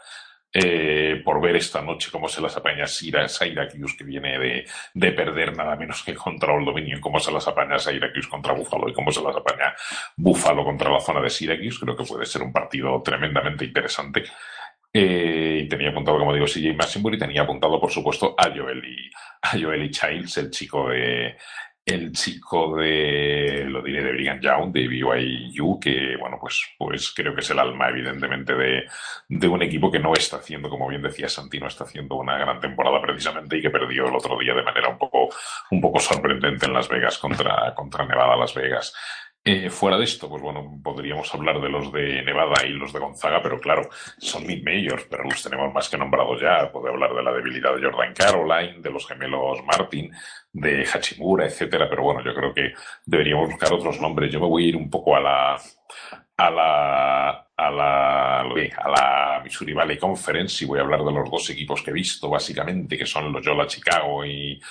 eh, por ver esta noche cómo se las apaña Syracuse, que viene de, de, perder nada menos que contra Old Dominion, cómo se las apaña Syracuse contra Buffalo y cómo se las apaña Buffalo contra la zona de Syracuse. Creo que puede ser un partido tremendamente interesante. Eh, y tenía apuntado, como digo, CJ Massenbury, y tenía apuntado, por supuesto, a Joel y, a Joel y Childs, el chico de, el chico de, lo diré, de Brigham Young, de BYU, que, bueno, pues, pues creo que es el alma, evidentemente, de, de un equipo que no está haciendo, como bien decía Santino, está haciendo una gran temporada precisamente y que perdió el otro día de manera un poco, un poco sorprendente en Las Vegas contra, contra Nevada Las Vegas. Eh, fuera de esto, pues bueno, podríamos hablar de los de Nevada y los de Gonzaga, pero claro, son mid-majors, pero los tenemos más que nombrados ya. Puede hablar de la debilidad de Jordan Caroline, de los gemelos Martin, de Hachimura, etcétera, pero bueno, yo creo que deberíamos buscar otros nombres. Yo me voy a ir un poco a la, a la, a la, a la Missouri Valley Conference y voy a hablar de los dos equipos que he visto, básicamente, que son los Yola Chicago y,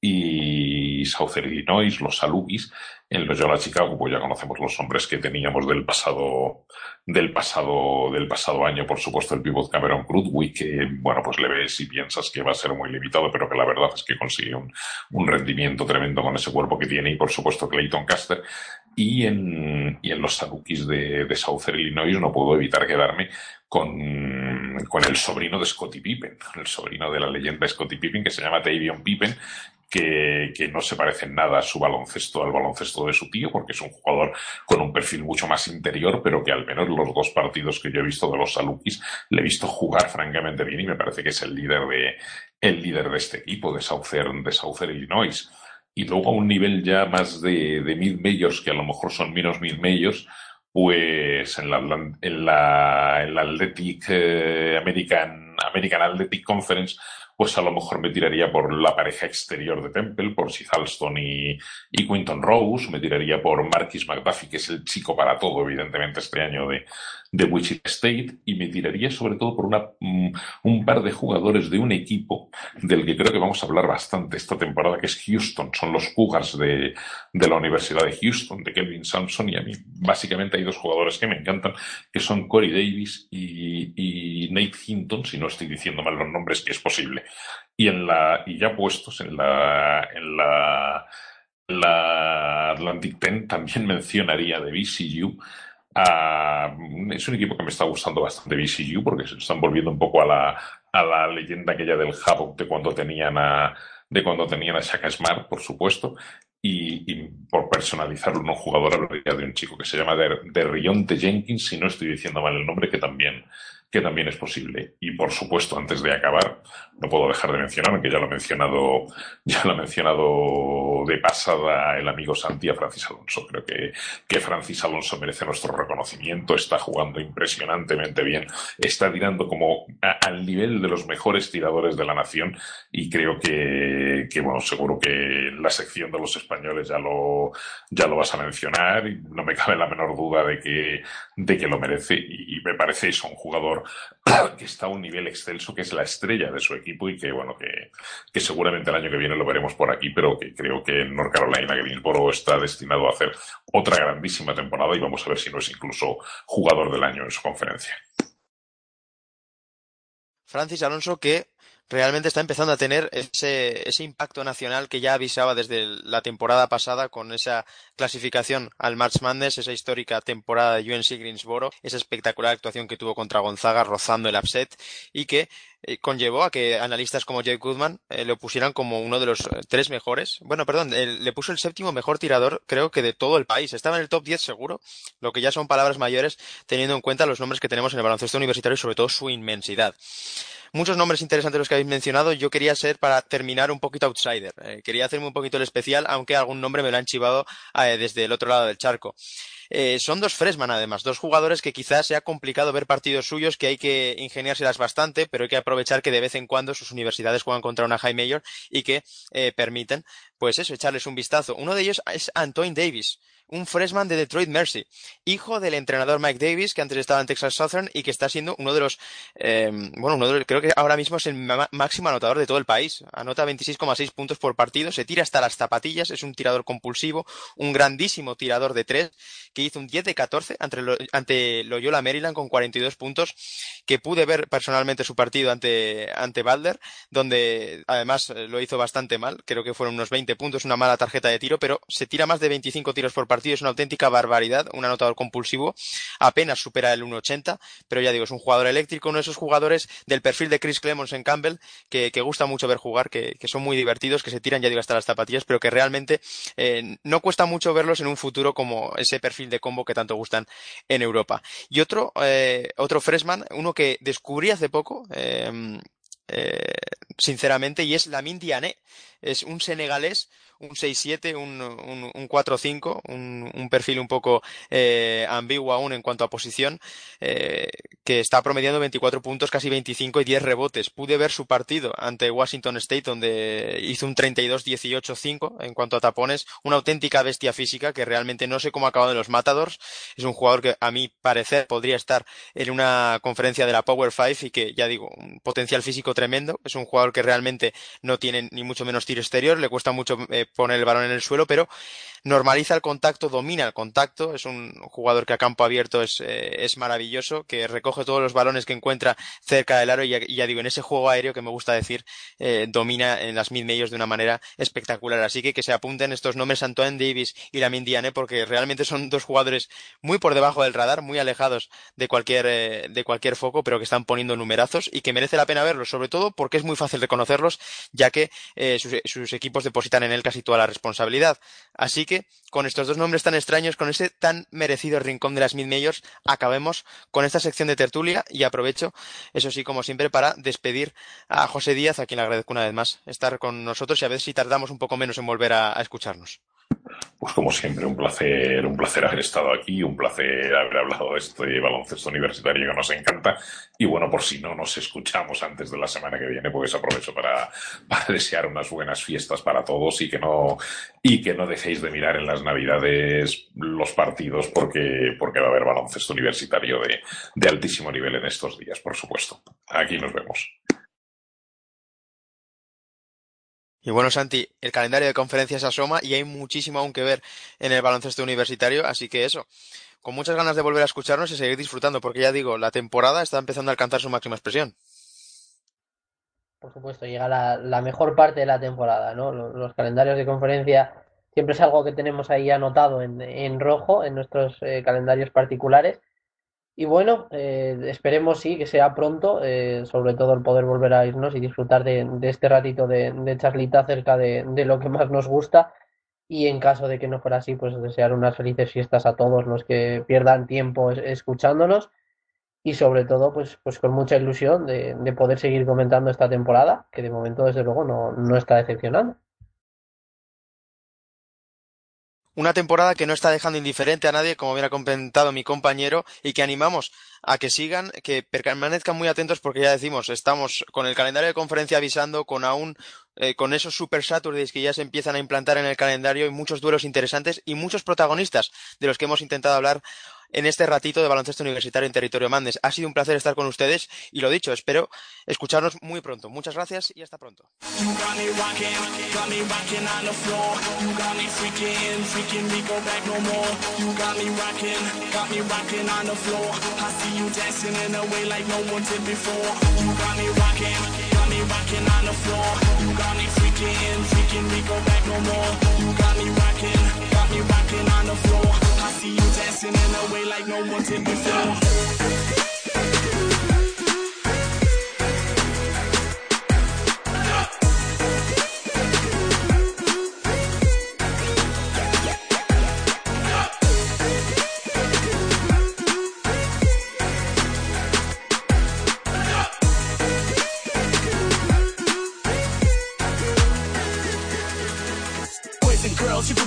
y Southern Illinois, los Salukis. En los Yola Chicago, pues ya conocemos los nombres que teníamos del pasado, del pasado, del pasado año, por supuesto, el pivot Cameron Crudwick, que, bueno, pues le ves y piensas que va a ser muy limitado, pero que la verdad es que consigue un, un rendimiento tremendo con ese cuerpo que tiene, y por supuesto Clayton Caster. Y en, y en los Salukis de, de Southern Illinois no puedo evitar quedarme con, con el sobrino de Scottie Pippen, el sobrino de la leyenda Scottie Pippen, que se llama Tavion Pippen, que, no se parece en nada a su baloncesto, al baloncesto de su tío, porque es un jugador con un perfil mucho más interior, pero que al menos los dos partidos que yo he visto de los Salukis le he visto jugar francamente bien y me parece que es el líder de, el líder de este equipo, de Southern, de Southern Illinois. Y luego a un nivel ya más de, de mid-majors, que a lo mejor son menos mid-majors, pues en la, en la, en la Athletic eh, American, American Athletic Conference pues a lo mejor me tiraría por la pareja exterior de Temple, por Sid Alston y, y Quinton Rose, me tiraría por Marquis McDuffie, que es el chico para todo, evidentemente, este año de, de Wichita State, y me tiraría sobre todo por una, um, un par de jugadores de un equipo del que creo que vamos a hablar bastante esta temporada, que es Houston, son los Cougars de, de la Universidad de Houston, de Kelvin Sampson, y a mí básicamente hay dos jugadores que me encantan, que son Corey Davis y, Nate Hinton, si no estoy diciendo mal los nombres, que es posible. Y en la, y ya puestos en la, en la, la Atlantic Ten también mencionaría de BCU. A, es un equipo que me está gustando bastante BCU porque se están volviendo un poco a la, a la leyenda aquella del Havoc de cuando tenían a, de cuando tenían a Shaka Smart, por supuesto, y, por personalizarlo un jugador hablaría de un chico que se llama de, de Rionte Jenkins, si no estoy diciendo mal el nombre, que también, que también es posible. Y por supuesto, antes de acabar, no puedo dejar de mencionar, aunque ya lo ha mencionado, ya lo ha mencionado de pasada el amigo Santi Francis Alonso. Creo que, que Francis Alonso merece nuestro reconocimiento, está jugando impresionantemente bien, está tirando como al nivel de los mejores tiradores de la nación. Y creo que, que, bueno, seguro que la sección de los españoles ya lo, ya lo vas a mencionar. Y no me cabe la menor duda de que, de que lo merece. Y, y me parece eso un jugador que está a un nivel excelso, que es la estrella de su equipo y que, bueno, que, que seguramente el año que viene lo veremos por aquí, pero que creo que en North Carolina Greensboro está destinado a hacer otra grandísima temporada y vamos a ver si no es incluso jugador del año en su conferencia. Francis Alonso que realmente está empezando a tener ese, ese, impacto nacional que ya avisaba desde la temporada pasada con esa clasificación al March Madness, esa histórica temporada de UNC Greensboro, esa espectacular actuación que tuvo contra Gonzaga rozando el upset y que eh, conllevó a que analistas como Jay Goodman eh, lo pusieran como uno de los eh, tres mejores. Bueno, perdón, le puso el séptimo mejor tirador, creo que de todo el país. Estaba en el top 10 seguro, lo que ya son palabras mayores teniendo en cuenta los nombres que tenemos en el baloncesto universitario y sobre todo su inmensidad muchos nombres interesantes los que habéis mencionado. Yo quería ser, para terminar, un poquito outsider. Eh, quería hacerme un poquito el especial, aunque algún nombre me lo han chivado eh, desde el otro lado del charco. Eh, son dos freshman, además, dos jugadores que quizás sea complicado ver partidos suyos, que hay que ingeniárselas bastante, pero hay que aprovechar que de vez en cuando sus universidades juegan contra una high major y que permiten, pues eso, echarles un vistazo. Uno de ellos es Antoine Davis un freshman de Detroit Mercy, hijo del entrenador Mike Davis, que antes estaba en Texas Southern y que está siendo uno de los, eh, bueno, uno de los, creo que ahora mismo es el máximo anotador de todo el país. Anota 26,6 puntos por partido, se tira hasta las zapatillas, es un tirador compulsivo, un grandísimo tirador de tres, que hizo un 10 de 14 ante, lo, ante Loyola Maryland con 42 puntos, que pude ver personalmente su partido ante, ante Balder, donde además eh, lo hizo bastante mal, creo que fueron unos 20 puntos, una mala tarjeta de tiro, pero se tira más de 25 tiros por partido partido es una auténtica barbaridad, un anotador compulsivo, apenas supera el 1.80, pero ya digo, es un jugador eléctrico, uno de esos jugadores del perfil de Chris Clemons en Campbell, que, gusta mucho ver jugar, que, son muy divertidos, que se tiran, ya digo, hasta las zapatillas, pero que realmente eh, no cuesta mucho verlos en un futuro como ese perfil de combo que tanto gustan en Europa. Y otro, eh, otro freshman, uno que descubrí hace poco, eh, sinceramente, y es Lamin Diané. Es un senegalés, un 6-7, un, un, un 4-5, un, un, perfil un poco eh, ambiguo aún en cuanto a posición, eh, que está promediando 24 puntos, casi 25 y 10 rebotes. Pude ver su partido ante Washington State, donde hizo un 32-18-5 en cuanto a tapones, una auténtica bestia física que realmente no sé cómo ha acabado en los Matadors. Es un jugador que a mi parecer podría estar en una conferencia de la Power 5 y que, ya digo, un potencial físico tremendo. Es un jugador que realmente no tiene ni mucho menos tiro exterior, le cuesta mucho eh, poner el balón en el suelo, pero normaliza el contacto, domina el contacto, es un jugador que a campo abierto es, eh, es maravilloso, que recoge todos los balones que encuentra cerca del aro y ya, digo, en ese juego aéreo que me gusta decir, eh, domina en las mid-majors de una manera espectacular. Así que que se apunten estos nombres Antoine Davis y la Diane porque realmente son dos jugadores muy por debajo del radar, muy alejados de cualquier, eh, de cualquier foco, pero que están poniendo numerazos y que merece la pena verlos, sobre todo porque es muy fácil reconocerlos, ya que sus, sus equipos depositan en él casi toda la responsabilidad. Así que con estos dos nombres tan extraños, con ese tan merecido rincón de las mid-majors, acabemos con esta sección de tertulia y aprovecho, eso sí, como siempre, para despedir a José Díaz, a quien le agradezco una vez más estar con nosotros y a ver si tardamos un poco menos en volver a escucharnos. Pues como siempre, un placer, un placer haber estado aquí, un placer haber hablado de este baloncesto universitario que nos encanta. Y bueno, por si no nos escuchamos antes de la semana que viene, pues aprovecho para, desear unas buenas fiestas para todos y que no, y que no dejéis de mirar en las navidades los partidos porque, porque va a haber baloncesto universitario de altísimo nivel en estos días, por supuesto. Aquí nos vemos. Y bueno, Santi, el calendario de conferencias asoma y hay muchísimo aún que ver en el baloncesto universitario, así que eso, con muchas ganas de volver a escucharnos y seguir disfrutando, porque ya digo, la temporada está empezando a alcanzar su máxima expresión. Por supuesto, llega la, mejor parte de la temporada, ¿no? Los, los, calendarios de conferencia siempre es algo que tenemos ahí anotado en, en rojo en nuestros eh, calendarios particulares y bueno, eh, esperemos sí que sea pronto, eh, sobre todo el poder volver a irnos y disfrutar de, este ratito de, charlita acerca de, de, lo que más nos gusta. Y en caso de que no fuera así, pues desear unas felices fiestas a todos los que pierdan tiempo escuchándonos. Y sobre todo, pues, pues con mucha ilusión de, de poder seguir comentando esta temporada, que de momento, desde luego, no, no está decepcionando. Una temporada que no está dejando indiferente a nadie, como bien ha comentado mi compañero, y que animamos a que sigan, que permanezcan muy atentos porque ya decimos, estamos con el calendario de conferencia avisando, con aún eh, con esos Super Saturdays que ya se empiezan a implantar en el calendario y muchos duelos interesantes y muchos protagonistas de los que hemos intentado hablar en este ratito de baloncesto universitario en territorio Mandes. Ha sido un placer estar con ustedes y lo dicho, espero escucharnos muy pronto. Muchas gracias y hasta pronto. weekend, thinking we go back no more. You got me rocking, got me rocking on the floor. I see you dancing in a way like no one did before.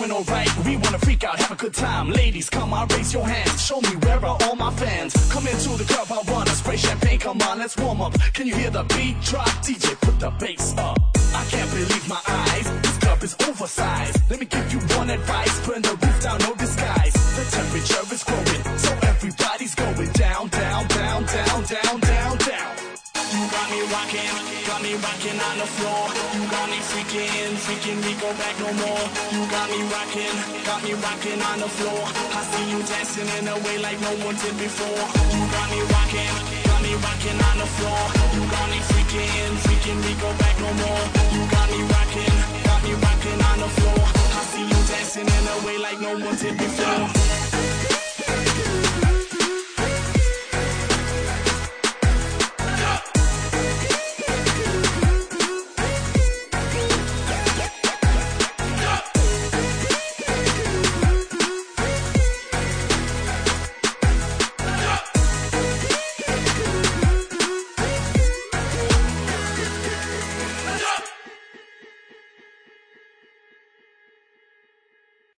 Doing alright. We wanna freak out, have a good time. Ladies, come on, raise your hands. Show me where are all my fans. Come into the club, I wanna spray champagne. Come on, let's warm up. Can you hear the beat drop? DJ, put the bass up. I can't believe my eyes. This club is oversized. Let me give you one advice. Burn the roof down, no disguise. The temperature is growing, so everybody's going down, down, down, down, down me rocking, got me rocking on the floor. You got me freaking, freaking me go back no more. You got me rocking, got me rocking on the floor. I see you dancing in a way like no one did before. You got me rocking, got me rocking on the floor. You got me freaking, freaking me go back no more. You got me rocking, got me rocking on the floor. I see you dancing in a way like no one did before.